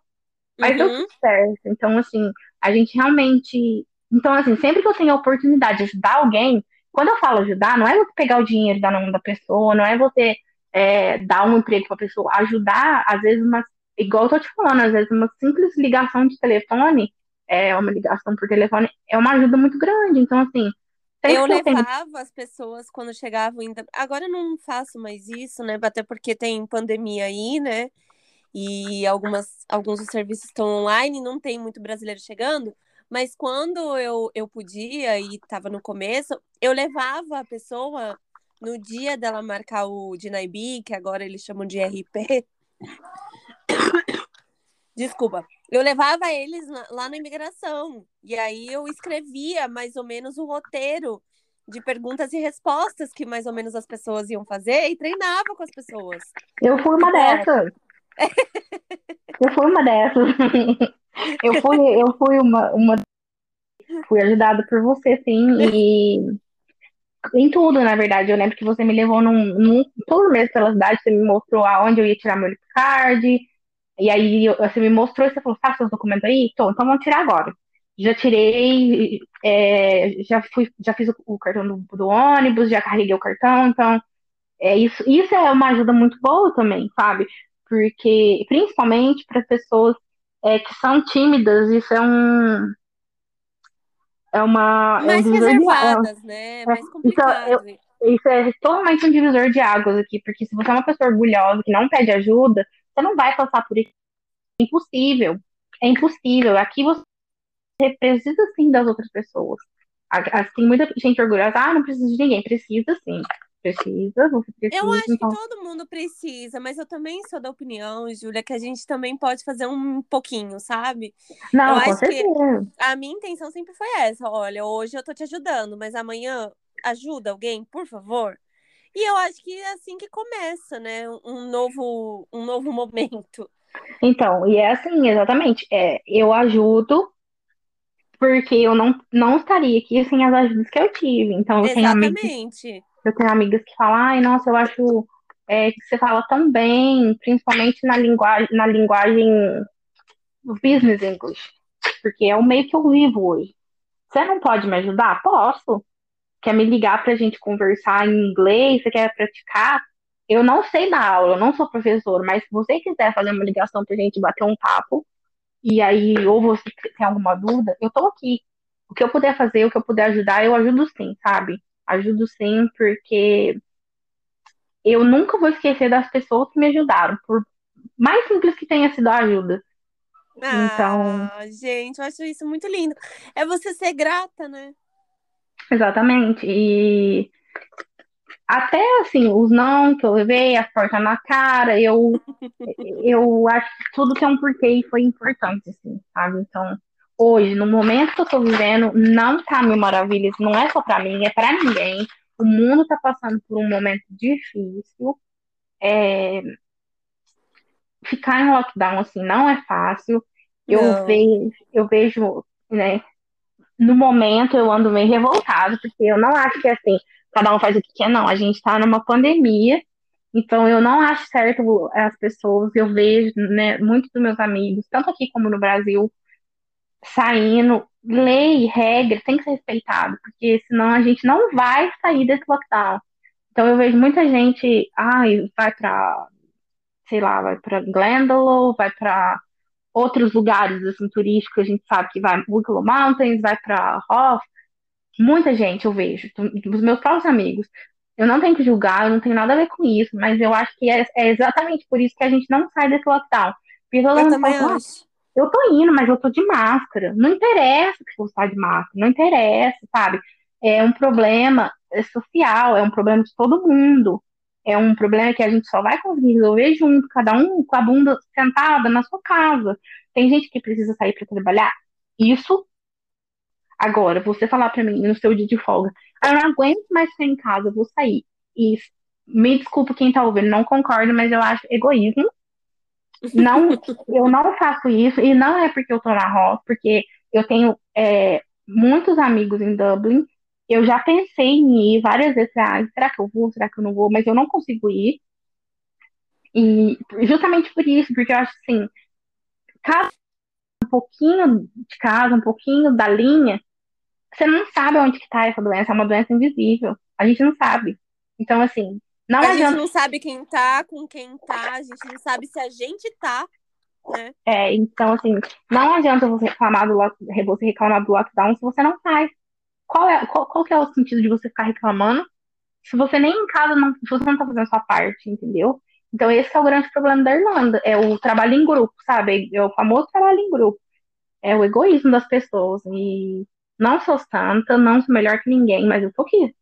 S2: Mas deu
S1: uhum.
S2: tudo certo. Então, assim, a gente realmente. Então, assim, sempre que eu tenho a oportunidade de ajudar alguém, quando eu falo ajudar, não é você pegar o dinheiro da mão da pessoa, não é você é, dar um emprego pra pessoa. Ajudar, às vezes, uma, igual eu tô te falando, às vezes uma simples ligação de telefone, é uma ligação por telefone, é uma ajuda muito grande. Então, assim,
S1: Eu levava as pessoas quando chegavam ainda. Agora eu não faço mais isso, né? Até porque tem pandemia aí, né? E algumas, alguns dos serviços estão online, não tem muito brasileiro chegando. Mas quando eu, eu podia e estava no começo, eu levava a pessoa no dia dela marcar o DNIB, que agora eles chamam de RP. Desculpa. Eu levava eles lá na imigração. E aí eu escrevia mais ou menos o roteiro de perguntas e respostas que mais ou menos as pessoas iam fazer e treinava com as pessoas.
S2: Eu fui uma
S1: Igual.
S2: dessas. Eu fui uma dessas. Eu fui, eu fui uma, uma. Fui ajudada por você, sim. E em tudo, na verdade. Eu lembro que você me levou num, num todo mês pela cidade, você me mostrou aonde eu ia tirar meu card. E aí você me mostrou e você falou, tá, seus documentos aí? Tô, então vamos tirar agora. Já tirei, é, já fui, já fiz o, o cartão do, do ônibus, já carreguei o cartão, então é isso, isso é uma ajuda muito boa também, sabe? Porque, principalmente para pessoas é, que são tímidas, isso é um, é uma, é um
S1: Mais
S2: divisor de
S1: reservadas, né? Mais
S2: Então,
S1: complicado.
S2: Isso é totalmente um divisor de águas aqui, porque se você é uma pessoa orgulhosa que não pede ajuda, você não vai passar por isso. É impossível. É impossível. Aqui você precisa sim das outras pessoas. Assim, muita gente orgulhosa, ah, não precisa de ninguém. Precisa sim. Precisa, você precisa.
S1: Eu acho que
S2: então,
S1: todo mundo precisa, mas eu também sou da opinião, Júlia, que a gente também pode fazer um pouquinho, sabe?
S2: Não,
S1: eu
S2: com
S1: acho que-
S2: certeza.
S1: A minha intenção sempre foi essa. Olha, hoje eu tô te ajudando, mas amanhã ajuda alguém, por favor. E eu acho que é assim que começa, né? Um novo, um novo momento.
S2: Então, e é assim, exatamente. É, eu ajudo porque eu não, não estaria aqui sem as ajudas que eu tive. Então, eu tenho
S1: Exatamente.
S2: Eu tenho amigas que falam, ai, nossa, eu acho é, que você fala tão bem, principalmente na linguagem, na linguagem business English, porque é o meio que eu vivo hoje. Você não pode me ajudar? Posso. Quer me ligar pra gente conversar em inglês? Você quer praticar? eu não sei dar aula, eu não sou professor, mas se você quiser fazer uma ligação pra gente bater um papo, e aí, ou você tem alguma dúvida, eu tô aqui. O que eu puder fazer, o que eu puder ajudar, eu ajudo sim, sabe? Ajudo sim, porque eu nunca vou esquecer das pessoas que me ajudaram, por mais simples que tenha sido a ajuda. Então,
S1: Ah, gente, eu acho isso muito lindo. É você ser grata, né?
S2: exatamente. E até assim, os não que eu levei, as portas na cara, eu, eu acho que tudo tem um porquê e foi importante, assim, sabe? Então, hoje, no momento que eu tô vivendo, não tá mil maravilhas, não é só pra mim, é pra ninguém. O mundo tá passando por um momento difícil. É, ficar em lockdown, assim, não é fácil. Eu
S1: Não.
S2: vejo, eu vejo, né, no momento eu ando meio revoltado, porque eu não acho que é assim, cada um faz o que quer, não. A gente tá numa pandemia, então eu não acho certo as pessoas, eu vejo, né, muitos dos meus amigos, tanto aqui como no Brasil, saindo, lei, regra, tem que ser respeitado, porque senão a gente não vai sair desse lockdown. Então eu vejo muita gente, ai, vai pra, sei lá, vai pra Glendalough, vai pra outros lugares assim turísticos, a gente sabe que vai Wicklow Mountains, vai pra Hoff, muita gente eu vejo, dos meus próprios amigos. Eu não tenho que julgar, eu não tenho nada a ver com isso, mas eu acho que é, é exatamente por isso que a gente não sai desse lockdown. Porque todo
S1: Eu
S2: mundo fala, "Ah,
S1: acho.
S2: Eu tô indo, mas eu tô de máscara. Não interessa que você tá de máscara, não interessa, sabe? É um problema é, social, é um problema de todo mundo. É um problema que a gente só vai conseguir resolver junto, cada um com a bunda sentada na sua casa. Tem gente que precisa sair para trabalhar. Isso agora, você falar para mim no seu dia de folga, "Ah, eu não aguento mais ficar em casa, eu vou sair. Me desculpa quem tá ouvindo, não concordo, mas eu acho egoísmo. Não, eu não faço isso, e não é porque eu tô na roça, porque eu tenho é, muitos amigos em Dublin. Eu já pensei em ir várias vezes, ah, será que eu vou, será que eu não vou, mas eu não consigo ir. E justamente por isso, porque eu acho assim, um pouquinho de casa, um pouquinho da linha, você não sabe onde que tá essa doença, é uma doença invisível. A gente não sabe. Então, assim, não
S1: A gente não sabe quem tá, com quem tá, a gente não sabe se a gente tá, né?
S2: É, então, assim, não adianta você reclamar do, lock- você reclamar do lockdown se você não faz. Qual é, qual, qual que é o sentido de você ficar reclamando se você nem em casa, não, se você não tá fazendo a sua parte, entendeu? Então, esse é o grande problema da Irlanda, é o trabalho em grupo, sabe? É o famoso trabalho em grupo. É o egoísmo das pessoas. E não sou santa, não sou melhor que ninguém, mas eu tô aqui.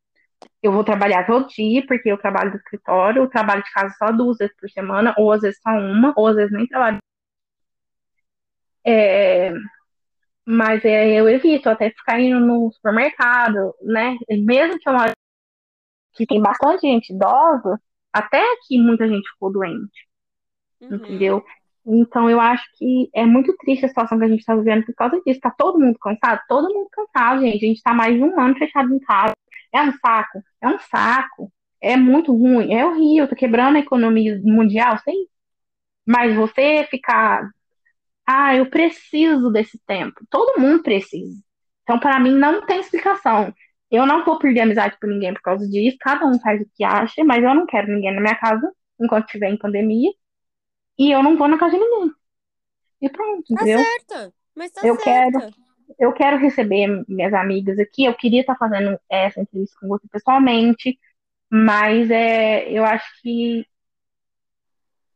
S2: Eu vou trabalhar todo dia, porque eu trabalho do escritório, eu trabalho de casa só duas vezes por semana, ou às vezes só uma, ou às vezes nem trabalho. É, mas é, eu evito até ficar indo no supermercado, né? Mesmo que eu moro que tem bastante gente idosa, até aqui muita gente ficou doente,
S1: Uhum.
S2: entendeu? Então eu acho que é muito triste a situação que a gente tá vivendo por causa disso. Tá todo mundo cansado? Todo mundo cansado, gente. A gente tá mais de um ano fechado em casa. É um saco? É um saco. É muito ruim, é horrível, tá quebrando a economia mundial, sim. Mas você ficar, ah, eu preciso desse tempo. Todo mundo precisa. Então, para mim, não tem explicação. Eu não vou perder amizade por ninguém por causa disso. Cada um faz o que acha, mas eu não quero ninguém na minha casa enquanto estiver em pandemia. E eu não vou na casa de ninguém. E pronto,
S1: Tá
S2: entendeu?
S1: certa, mas tá
S2: Eu
S1: certa.
S2: Eu quero receber minhas amigas aqui. Eu queria estar fazendo essa entrevista com você pessoalmente, mas é, eu acho que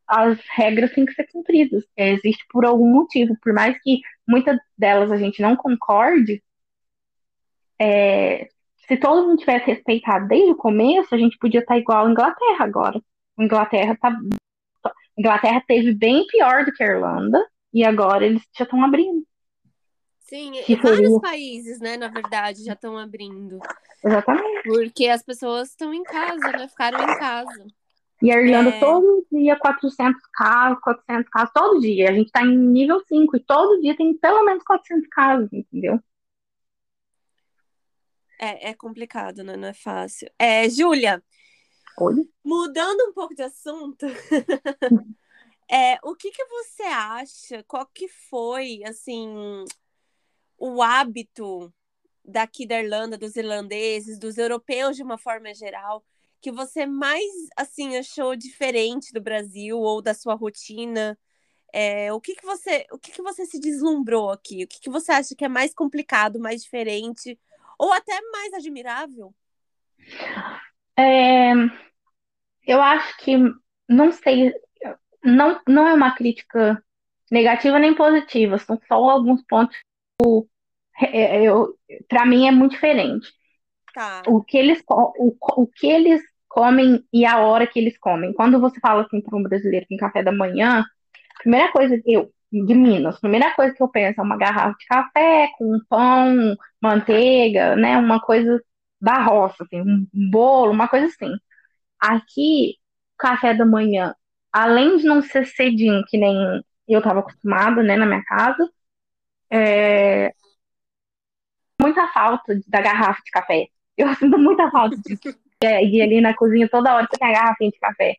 S2: as regras têm que ser cumpridas. Existe por algum motivo, por mais que muitas delas a gente não concorde, é, se todo mundo tivesse respeitado desde o começo, a gente podia estar igual a Inglaterra agora. Inglaterra tá, a Inglaterra teve bem pior do que a Irlanda e agora eles já estão abrindo.
S1: Sim,
S2: Que
S1: vários
S2: seria-
S1: países, né, na verdade, já estão abrindo.
S2: Exatamente.
S1: Porque as pessoas estão em casa, né? Ficaram em casa.
S2: E a Irlanda
S1: É.
S2: todo dia 400 casos, 400 casos, todo dia. A gente tá em nível 5 e todo dia tem pelo menos 400 casos, entendeu?
S1: É, é complicado, né? Não é fácil. É, Júlia, mudando um pouco de assunto, é, o que que você acha? Qual que foi, assim, o hábito daqui da Irlanda, dos irlandeses, dos europeus de uma forma geral, que você mais assim achou diferente do Brasil ou da sua rotina? É, o que, que você o que, que você se deslumbrou aqui? O que, que você acha que é mais complicado, mais diferente ou até mais admirável?
S2: É, eu acho que não sei, não, não é uma crítica negativa nem positiva, são só alguns pontos eu, para mim é muito diferente.
S1: Tá.
S2: O que eles o, o que eles comem e a hora que eles comem. Quando você fala assim para um brasileiro que tem café da manhã, primeira coisa que eu, de Minas, primeira coisa que eu penso é uma garrafa de café com pão, manteiga, né? Uma coisa da roça, assim, um bolo, uma coisa assim. Aqui, café da manhã, além de não ser cedinho, que nem eu estava acostumada, né, na minha casa, é... muita falta da garrafa de café. Eu sinto muita falta disso. É, ir ali na cozinha toda hora você tem a garrafinha de café.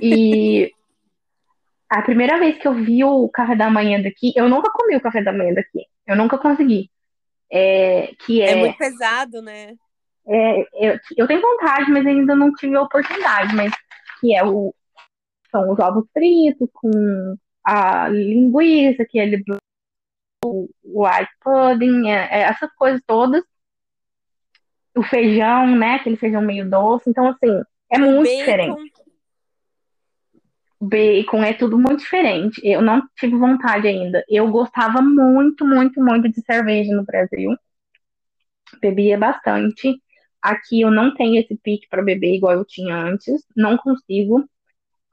S2: E a primeira vez que eu vi o café da manhã daqui, eu nunca comi o café da manhã daqui. Eu nunca consegui. É, que é,
S1: é muito pesado, né?
S2: É, eu, eu tenho vontade, mas ainda não tive a oportunidade. Mas que é o são os ovos fritos com a linguiça, que é o white pudding, é, é, essas coisas todas o feijão, né? Aquele feijão meio doce. Então, assim, é muito bacon. diferente. Bacon é tudo muito diferente. Eu não tive vontade ainda. Eu gostava muito, muito, muito de cerveja no Brasil. Bebia bastante. Aqui eu não tenho esse pique para beber igual eu tinha antes. Não consigo.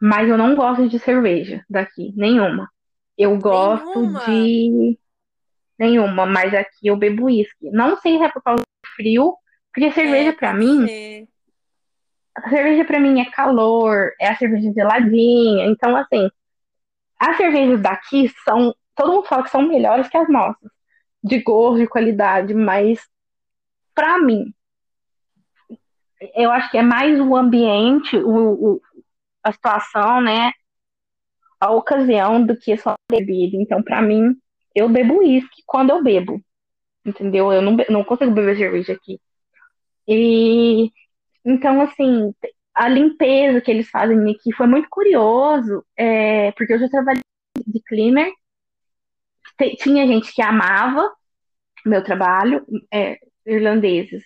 S2: Mas eu não gosto de cerveja daqui, nenhuma. Eu gosto nenhuma. de. Nenhuma, mas aqui eu bebo uísque. Não sei se é por causa do frio porque cerveja é, para mim, a cerveja para mim é calor, é a cerveja geladinha. Então, assim, as cervejas daqui são, todo mundo fala que são melhores que as nossas, de gosto, de qualidade, mas para mim, eu acho que é mais o ambiente, o, o, a situação, né, a ocasião do que só a bebida. Então, para mim, eu bebo uísque quando eu bebo, entendeu? Eu não, não consigo beber cerveja aqui. E então, assim, a limpeza que eles fazem aqui foi muito curioso, é, porque eu já trabalhei de cleaner, tinha gente que amava meu trabalho, é, irlandeses,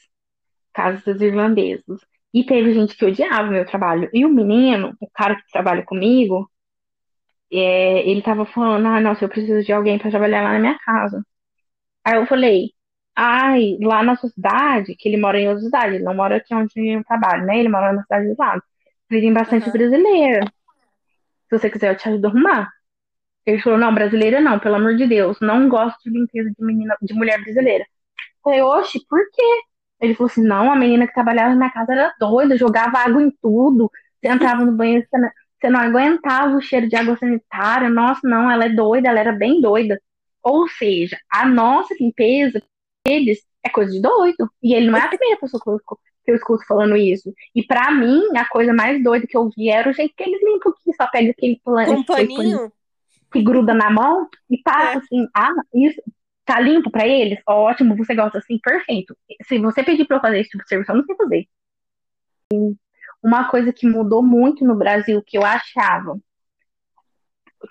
S2: casas irlandeses, e teve gente que odiava meu trabalho. E o menino, o cara que trabalha comigo, é, ele tava falando, ah, nossa, eu preciso de alguém para trabalhar lá na minha casa. Aí eu falei, Ai, lá na sua cidade, que ele mora em outra cidade, ele não mora aqui onde eu trabalho, né? Ele mora na cidade do lado. Ele bastante uhum. brasileira. Se você quiser, eu te ajudo a arrumar. Ele falou, não, brasileira não, pelo amor de Deus, não gosto de limpeza de menina, de mulher brasileira. Eu falei, oxe, por quê? Ele falou assim, não, a menina que trabalhava na minha casa era doida, jogava água em tudo, entrava no banheiro, você não, aguentava o cheiro de água sanitária, nossa, não, ela é doida, ela era bem doida. Ou seja, a nossa limpeza eles é coisa de doido. E ele não é a primeira pessoa que eu, que eu escuto falando isso. E para mim, a coisa mais doida que eu vi era o jeito que eles limpam, que só pega aquele
S1: plano um
S2: que gruda na mão e passa é. assim, ah, isso tá limpo para eles? Ótimo, você gosta assim, perfeito. Se você pedir para eu fazer esse tipo de serviço, eu não sei fazer. Uma coisa que mudou muito no Brasil, que eu achava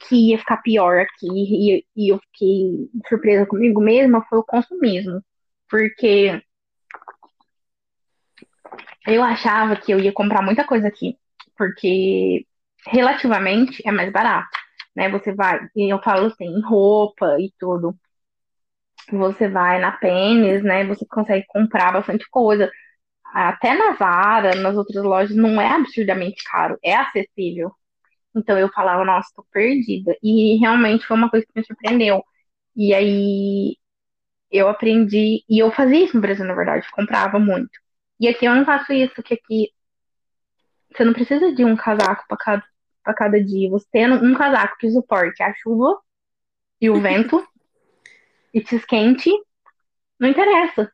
S2: que ia ficar pior aqui, e, e eu fiquei surpresa comigo mesma, foi o consumismo. Porque eu achava que eu ia comprar muita coisa aqui, porque relativamente é mais barato, né? Você vai, eu falo assim, roupa e tudo. Você vai na Pennes, né? Você consegue comprar bastante coisa. Até na Zara, nas outras lojas, não é absurdamente caro, é acessível. Então eu falava, nossa, tô perdida. E realmente foi uma coisa que me surpreendeu. E aí eu aprendi, e eu fazia isso no Brasil, na verdade, comprava muito. E aqui eu não faço isso, que aqui você não precisa de um casaco para cada, pra cada dia. Você tem um casaco que suporte a chuva e o vento e te esquente, não interessa.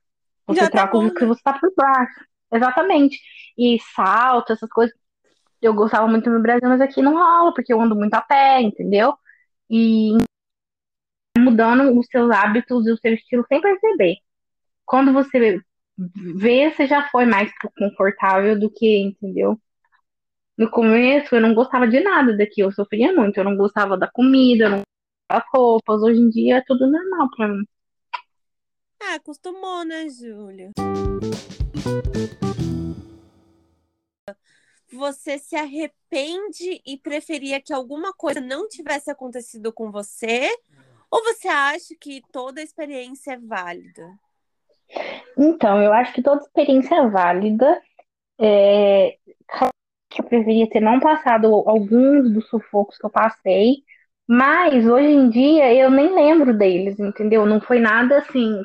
S2: Você Já tá troca tá o que você tá por baixo. Exatamente. E salto, essas coisas eu gostava muito no Brasil, mas aqui não rola, porque eu ando muito a pé, entendeu? E mudando os seus hábitos e o seu estilo sem perceber. Quando você ver se já foi mais confortável do que, entendeu? No começo eu não gostava de nada daqui, eu sofria muito, eu não gostava da comida, eu não gostava das roupas, hoje em dia é tudo normal pra mim.
S1: Ah, acostumou, né, Júlia? Você se arrepende e preferia que alguma coisa não tivesse acontecido com você? Ou você acha que toda experiência é válida?
S2: Então, eu acho que toda experiência é válida. É, eu preferia ter não passado alguns dos sufocos que eu passei, mas hoje em dia eu nem lembro deles, entendeu? Não foi nada assim,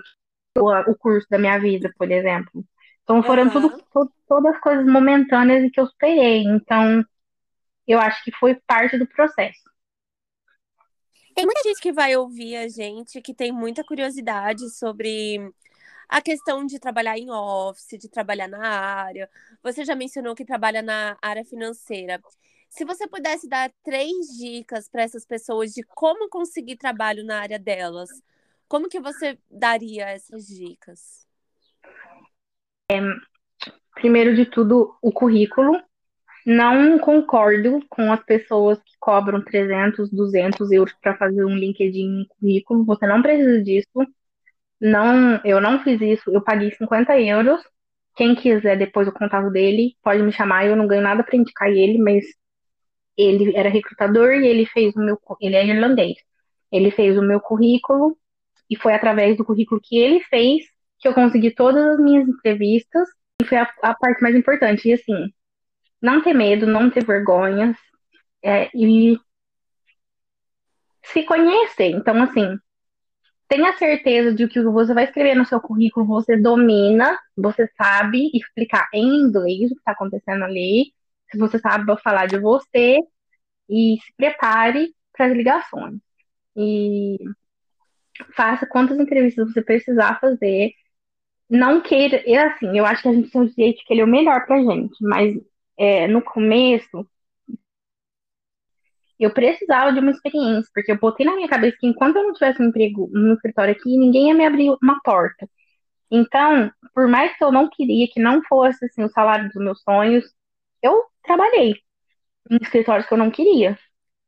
S2: o curso da minha vida, por exemplo. Então foram uhum. tudo, tudo, todas as coisas momentâneas e que eu superei. Então, eu acho que foi parte do processo.
S1: Tem muita gente que vai ouvir a gente que tem muita curiosidade sobre a questão de trabalhar em office, de trabalhar na área. Você já mencionou que trabalha na área financeira. Se você pudesse dar três dicas para essas pessoas de como conseguir trabalho na área delas, como que você daria essas dicas?
S2: É, primeiro de tudo, o currículo. Não concordo com as pessoas que cobram 300, 200 euros para fazer um LinkedIn currículo. Você não precisa disso. Não, eu não fiz isso. Eu paguei 50 euros. Quem quiser depois o contato dele, pode me chamar. Eu não ganho nada para indicar ele, mas ele era recrutador e ele fez o meu. Ele é irlandês. Ele fez o meu currículo e foi através do currículo que ele fez que eu consegui todas as minhas entrevistas. E foi a, a parte mais importante. E assim, não ter medo, não ter vergonhas é, e se conhecer. Então, assim, tenha certeza de que o que você vai escrever no seu currículo você domina, você sabe explicar em inglês o que está acontecendo ali, se você sabe falar de você e se prepare para as ligações. E faça quantas entrevistas você precisar fazer. Não queira, e assim, eu acho que a gente tem o direito que ele é o melhor pra gente, mas é, no começo eu precisava de uma experiência, porque eu botei na minha cabeça que enquanto eu não tivesse um emprego no escritório aqui, ninguém ia me abrir uma porta. Então, por mais que eu não queria que não fosse assim, o salário dos meus sonhos, eu trabalhei em escritórios que eu não queria.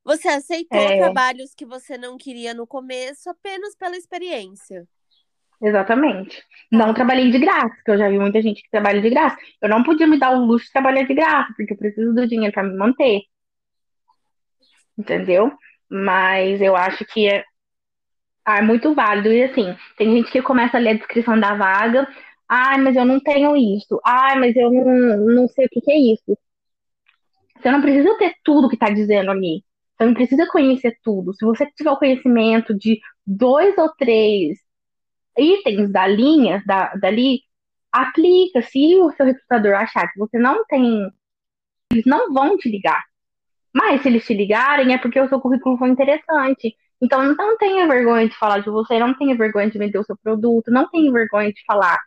S1: Você aceitou é... trabalhos que você não queria no começo apenas pela experiência.
S2: Exatamente. Não trabalhei de graça, porque eu já vi muita gente que trabalha de graça. Eu não podia me dar o luxo de trabalhar de graça, porque eu preciso do dinheiro para me manter entendeu? Mas eu acho que é, é muito válido. E assim, tem gente que começa a ler a descrição da vaga. Ai, mas eu não tenho isso. Ai, mas eu não, não sei o que, que é isso. Você não precisa ter tudo que está dizendo ali. Você não precisa conhecer tudo. Se você tiver o conhecimento de dois ou três itens da linha, da, dali, aplica. Se o seu recrutador achar que você não tem, eles não vão te ligar. Mas se eles te ligarem, é porque o seu currículo foi interessante. Então não tenha vergonha de falar de você, não tenha vergonha de vender o seu produto, não tenha vergonha de falar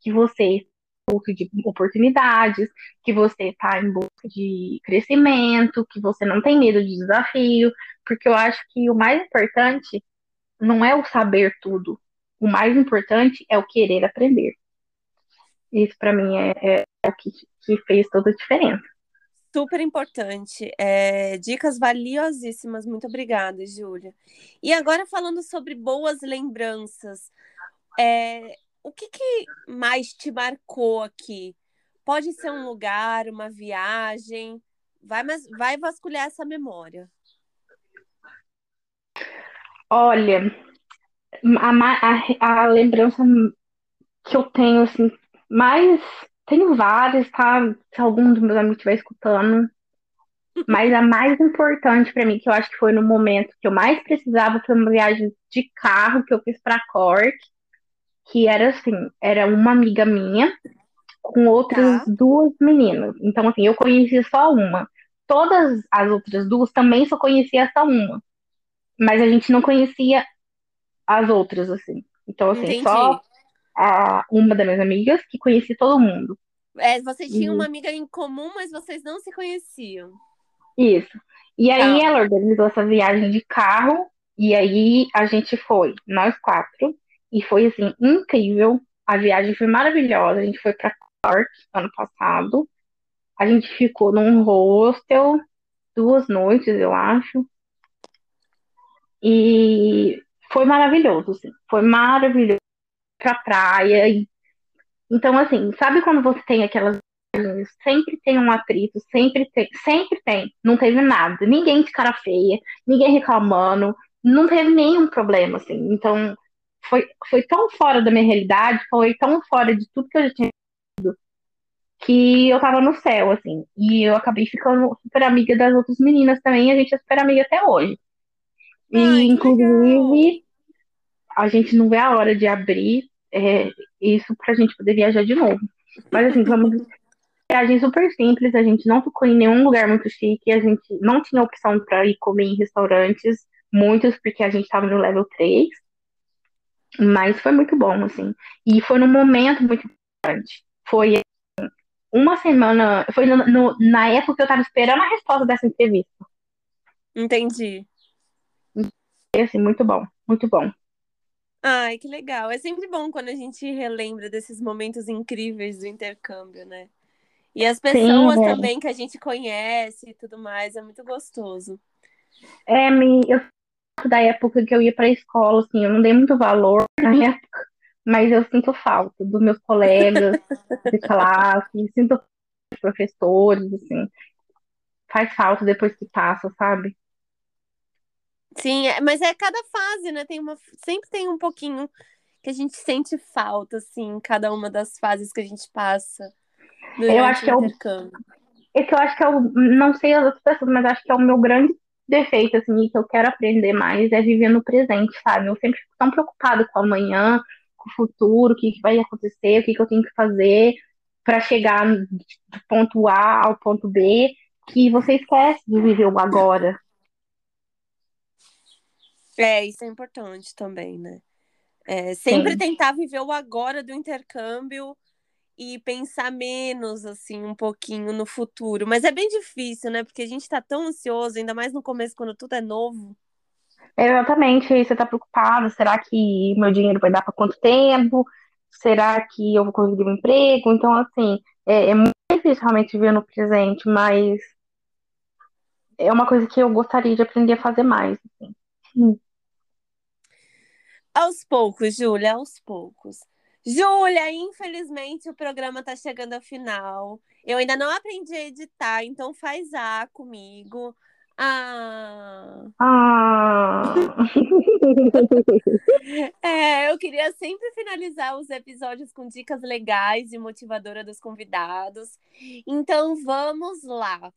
S2: que você busca de oportunidades, que você está em busca de crescimento, que você não tem medo de desafio, porque eu acho que o mais importante não é o saber tudo. O mais importante é o querer aprender. Isso para mim é, é, é o que, que fez toda a diferença
S1: super importante. É, dicas valiosíssimas. Muito obrigada, Júlia. E agora falando sobre boas lembranças, é, o que, que mais te marcou aqui? Pode ser um lugar, uma viagem. Vai, mas vai vasculhar essa memória.
S2: Olha, a, a, a lembrança que eu tenho assim mais tenho várias, tá? Se algum dos meus amigos estiver escutando. Mas a mais importante para mim, que eu acho que foi no momento que eu mais precisava, foi uma viagem de carro que eu fiz para Cork, que era assim, era uma amiga minha com outras tá. duas meninas. Então, assim, eu conhecia só uma. Todas as outras duas também só conhecia só uma. Mas a gente não conhecia as outras, assim. Então, assim, Entendi. só a, uma das minhas amigas que conhecia todo mundo.
S1: É, vocês tinham uma amiga em comum, mas vocês não se conheciam.
S2: Isso. E aí tá. ela organizou essa viagem de carro, e aí a gente foi, nós quatro, e foi assim, incrível. A viagem foi maravilhosa. A gente foi para Cork ano passado. A gente ficou num hostel duas noites, eu acho. E foi maravilhoso, assim. Foi maravilhoso pra praia. E... Então, assim, sabe quando você tem aquelas sempre tem um atrito, sempre tem, sempre tem. Não teve nada, ninguém de cara feia, ninguém reclamando, não teve nenhum problema, assim. Então, foi, foi tão fora da minha realidade, foi tão fora de tudo que eu já tinha visto, que eu tava no céu, assim. E eu acabei ficando super amiga das outras meninas também, e a gente é super amiga até hoje. E,
S1: Ai,
S2: inclusive, a gente não vê a hora de abrir é, isso pra gente poder viajar de novo. Mas assim, vamos viagem super simples, a gente não ficou em nenhum lugar muito chique, a gente não tinha opção para ir comer em restaurantes, muitos, porque a gente estava no level 3. Mas foi muito bom, assim. E foi num momento muito importante. Foi assim, uma semana, foi no, no, na época que eu estava esperando a resposta dessa entrevista.
S1: Entendi.
S2: Foi assim, muito bom, muito bom.
S1: Ai, que legal. É sempre bom quando a gente relembra desses momentos incríveis do intercâmbio, né? E as pessoas
S2: Sim, é.
S1: também que a gente conhece e tudo mais, é muito gostoso.
S2: É, me, eu da época que eu ia para a escola, assim, eu não dei muito valor na época, mas eu sinto falta dos meus colegas de classe, sinto falta dos professores, assim, faz falta depois que passa, sabe?
S1: Sim, é- mas é cada fase, né? Tem uma, sempre tem um pouquinho que a gente sente falta, assim, em cada uma das fases que a gente passa
S2: Eu acho que é o, esse eu acho que é o, não sei as outras pessoas, mas acho que é o meu grande defeito, assim, que eu quero aprender mais é viver no presente, sabe? Eu sempre fico tão preocupada com o amanhã, com o futuro, o que que vai acontecer, o que que eu tenho que fazer para chegar do ponto A ao ponto B, que você esquece de viver o agora.
S1: É, isso é importante também, né? É, sempre
S2: Sim.
S1: tentar viver o agora do intercâmbio e pensar menos, assim, um pouquinho no futuro. Mas é bem difícil, né? Porque a gente tá tão ansioso, ainda mais no começo, quando tudo é novo.
S2: Exatamente, você tá preocupado, será que meu dinheiro vai dar para quanto tempo? Será que eu vou conseguir um emprego? Então, assim, é, é muito difícil realmente viver no presente, mas é uma coisa que eu gostaria de aprender a fazer mais, assim.
S1: Aos poucos, Júlia, aos poucos. Júlia, infelizmente o programa tá chegando ao final. Eu ainda não aprendi a editar, então faz A comigo. Ah.
S2: Ah,
S1: É, eu queria sempre finalizar os episódios com dicas legais e motivadora dos convidados. Então vamos lá.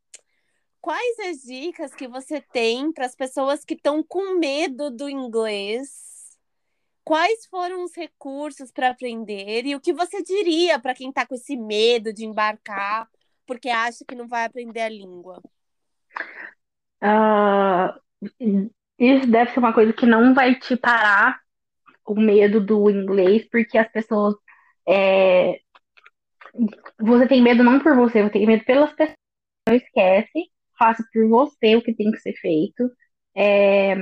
S1: Quais as dicas que você tem para as pessoas que estão com medo do inglês? Quais foram os recursos para aprender? E o que você diria para quem está com esse medo de embarcar porque acha que não vai aprender a língua?
S2: ah, isso deve ser uma coisa que não vai te parar o medo do inglês, porque as pessoas. é, você tem medo não por você, você tem medo pelas pessoas. Não esquece, faça por você o que tem que ser feito. É,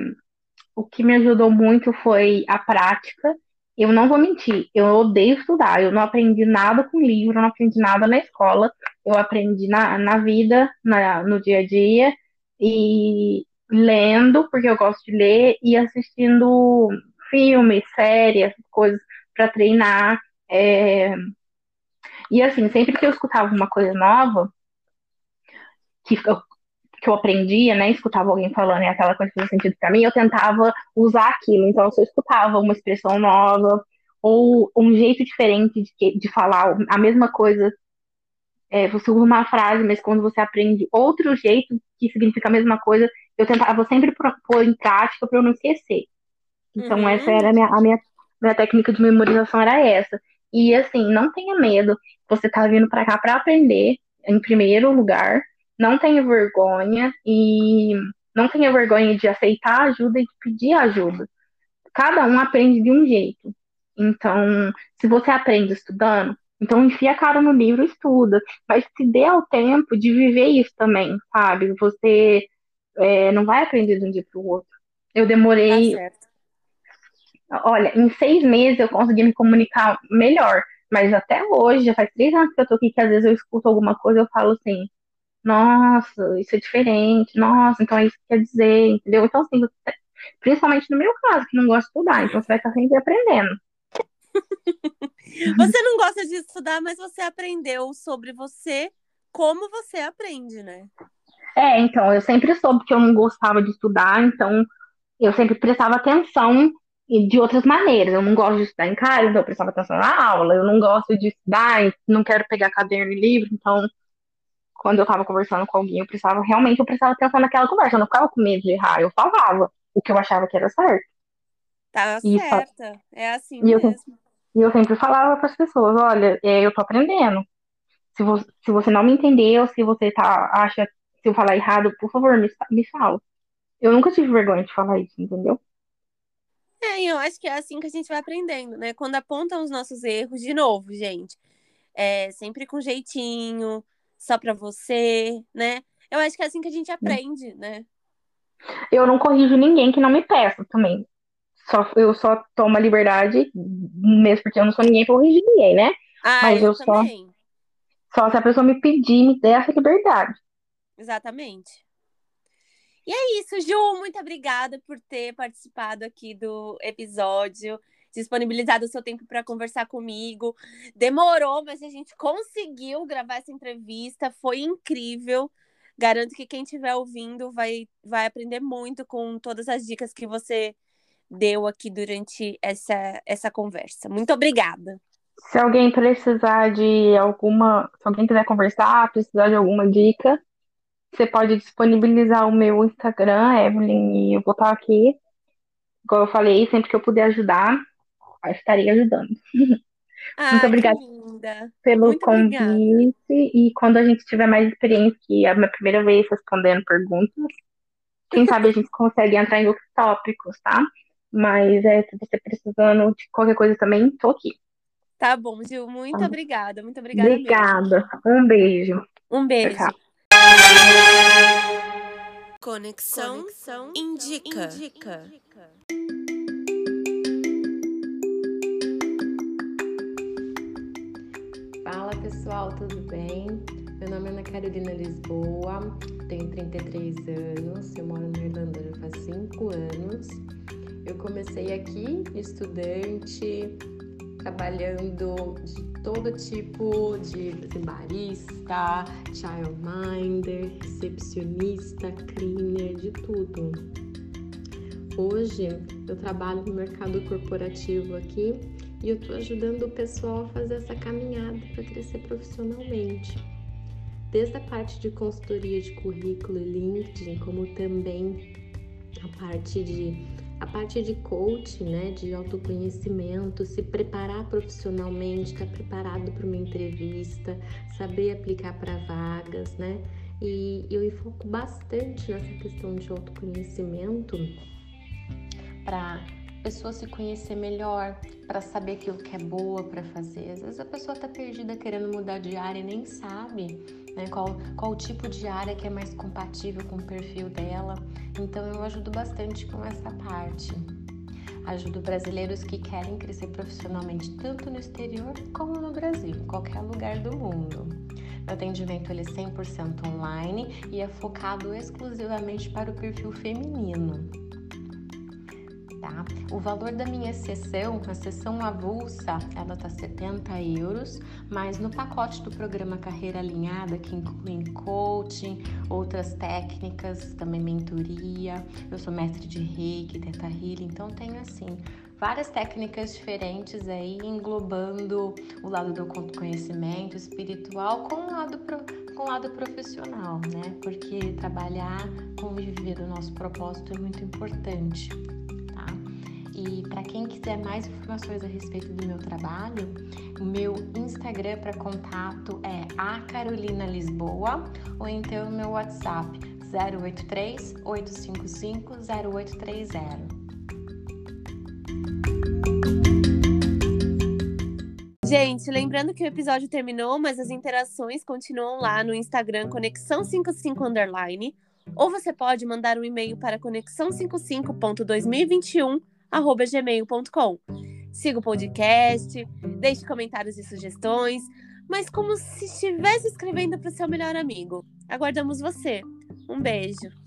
S2: o que me ajudou muito foi a prática. Eu não vou mentir, eu odeio estudar. Eu não aprendi nada com livro, não aprendi nada na escola. Eu aprendi na, na vida, na, no dia a dia, e lendo, porque eu gosto de ler, e assistindo filmes, séries, coisas para treinar. É, E assim, sempre que eu escutava uma coisa nova, que eu, que eu aprendia, né? Escutava alguém falando e aquela coisa fazia sentido para mim, eu tentava usar aquilo. Então, se eu escutava uma expressão nova ou um jeito diferente de, de falar a mesma coisa, é, você usa uma frase, mas quando você aprende outro jeito que significa a mesma coisa, eu tentava sempre pôr em prática para eu não esquecer. Então, essa
S1: Uhum.
S2: era a minha, a minha, minha técnica de memorização era essa. E assim, não tenha medo. Você tá vindo para cá para aprender, em primeiro lugar. Não tenha vergonha e não tenha vergonha de aceitar ajuda e de pedir ajuda. Cada um aprende de um jeito. Então, se você aprende estudando, então enfia a cara no livro e estuda. Mas se dê ao tempo de viver isso também, sabe? Você é, não vai aprender de um dia para o outro. Eu
S1: Tá
S2: demorei
S1: certo.
S2: Olha, em seis meses eu consegui me comunicar melhor. Mas até hoje, já faz três anos que eu tô aqui, que às vezes eu escuto alguma coisa eu falo assim, nossa, isso é diferente, nossa, então é isso que quer dizer, entendeu? Então, assim, você- principalmente no meu caso, que não gosto de estudar, então você vai estar sempre aprendendo.
S1: Você não gosta de estudar, mas você aprendeu sobre você, como você aprende, né?
S2: É, então, eu sempre soube que eu não gostava de estudar, então eu sempre prestava atenção e de outras maneiras. Eu não gosto de estudar em casa, então eu prestava atenção na aula. Eu não gosto de estudar, não quero pegar caderno e livro, então quando eu estava conversando com alguém, eu precisava realmente eu prestava atenção naquela conversa. Eu não ficava com medo de errar, eu falava o que eu achava que era certo.
S1: Tá
S2: E,
S1: certa. É assim
S2: e eu,
S1: mesmo.
S2: e eu sempre falava para as pessoas, olha, é, eu tô aprendendo. Se, vo, se você não me entendeu, se você tá, acha, se eu falar errado, por favor, me, me fala. Eu nunca tive vergonha de falar isso, entendeu?
S1: É, eu acho que é assim que a gente vai aprendendo, né? Quando apontam os nossos erros, de novo, gente, é sempre com jeitinho, só pra você, né? Eu acho que é assim que a gente aprende, né?
S2: Eu não corrijo ninguém que não me peça também. Só, eu só tomo a liberdade, mesmo porque eu não sou ninguém pra corrigir ninguém, né?
S1: Ah,
S2: Mas
S1: eu
S2: eu só, só se a pessoa me pedir, me der essa liberdade.
S1: Exatamente. E é isso, Ju. Muito obrigada por ter participado aqui do episódio, disponibilizado o seu tempo para conversar comigo. Demorou, mas a gente conseguiu gravar essa entrevista. Foi incrível. Garanto que quem estiver ouvindo vai, vai aprender muito com todas as dicas que você deu aqui durante essa, essa conversa. Muito obrigada.
S2: Se alguém precisar de alguma, se alguém quiser conversar, precisar de alguma dica, você pode disponibilizar o meu Instagram, Evelyn, e eu vou estar aqui. Igual eu falei, sempre que eu puder ajudar, estarei ajudando. Muito
S1: Ah, que
S2: obrigada
S1: linda.
S2: pelo
S1: Muito obrigada.
S2: convite. E quando a gente tiver mais experiência, que é a minha primeira vez respondendo perguntas, quem sabe a gente consegue entrar em outros tópicos, tá? Mas é, se você precisando de qualquer coisa também, tô aqui.
S1: Tá bom, Gil. Muito
S2: Tá.
S1: obrigada. Muito obrigada mesmo.
S2: Obrigada. Um beijo.
S1: Um beijo.
S2: Tchau,
S1: Conexão, indica.
S3: Fala pessoal, tudo bem? Meu nome é Ana Carolina Lisboa, tenho 33 anos, eu moro na Irlanda já faz 5 anos. Eu comecei aqui, estudante, trabalhando de todo tipo de assim, barista, childminder, recepcionista, cleaner, de tudo. Hoje eu trabalho no mercado corporativo aqui e eu estou ajudando o pessoal a fazer essa caminhada para crescer profissionalmente. Desde a parte de consultoria de currículo e LinkedIn, como também a parte de a parte de coaching, né, de autoconhecimento, se preparar profissionalmente, estar preparado para uma entrevista, saber aplicar para vagas, né? E eu foco bastante nessa questão de autoconhecimento para pessoa se conhecer melhor, para saber aquilo que é boa para fazer. Às vezes a pessoa está perdida querendo mudar de área e nem sabe né, qual, qual tipo de área que é mais compatível com o perfil dela. Então eu ajudo bastante com essa parte. Ajudo brasileiros que querem crescer profissionalmente tanto no exterior como no Brasil, em qualquer lugar do mundo. Meu atendimento ele é 100% online e é focado exclusivamente para o perfil feminino. Tá? O valor da minha sessão, a sessão avulsa, ela tá 70 euros, mas no pacote do programa Carreira Alinhada, que inclui coaching, outras técnicas, também mentoria, eu sou mestre de reiki, teta healing, então tenho assim várias técnicas diferentes aí, englobando o lado do conhecimento espiritual com o lado, pro, com o lado profissional, né? Porque trabalhar com e viver o nosso propósito é muito importante. E para quem quiser mais informações a respeito do meu trabalho, o meu Instagram para contato é a Carolina Lisboa ou então o meu WhatsApp 083 855 0830.
S1: Gente, lembrando que o episódio terminou, mas as interações continuam lá no Instagram Conexão55 Underline. Ou você pode mandar um e-mail para conexão55.2021 gmail.com. Siga o podcast, deixe comentários e sugestões, mas como se estivesse escrevendo para o seu melhor amigo. Aguardamos você. Um beijo.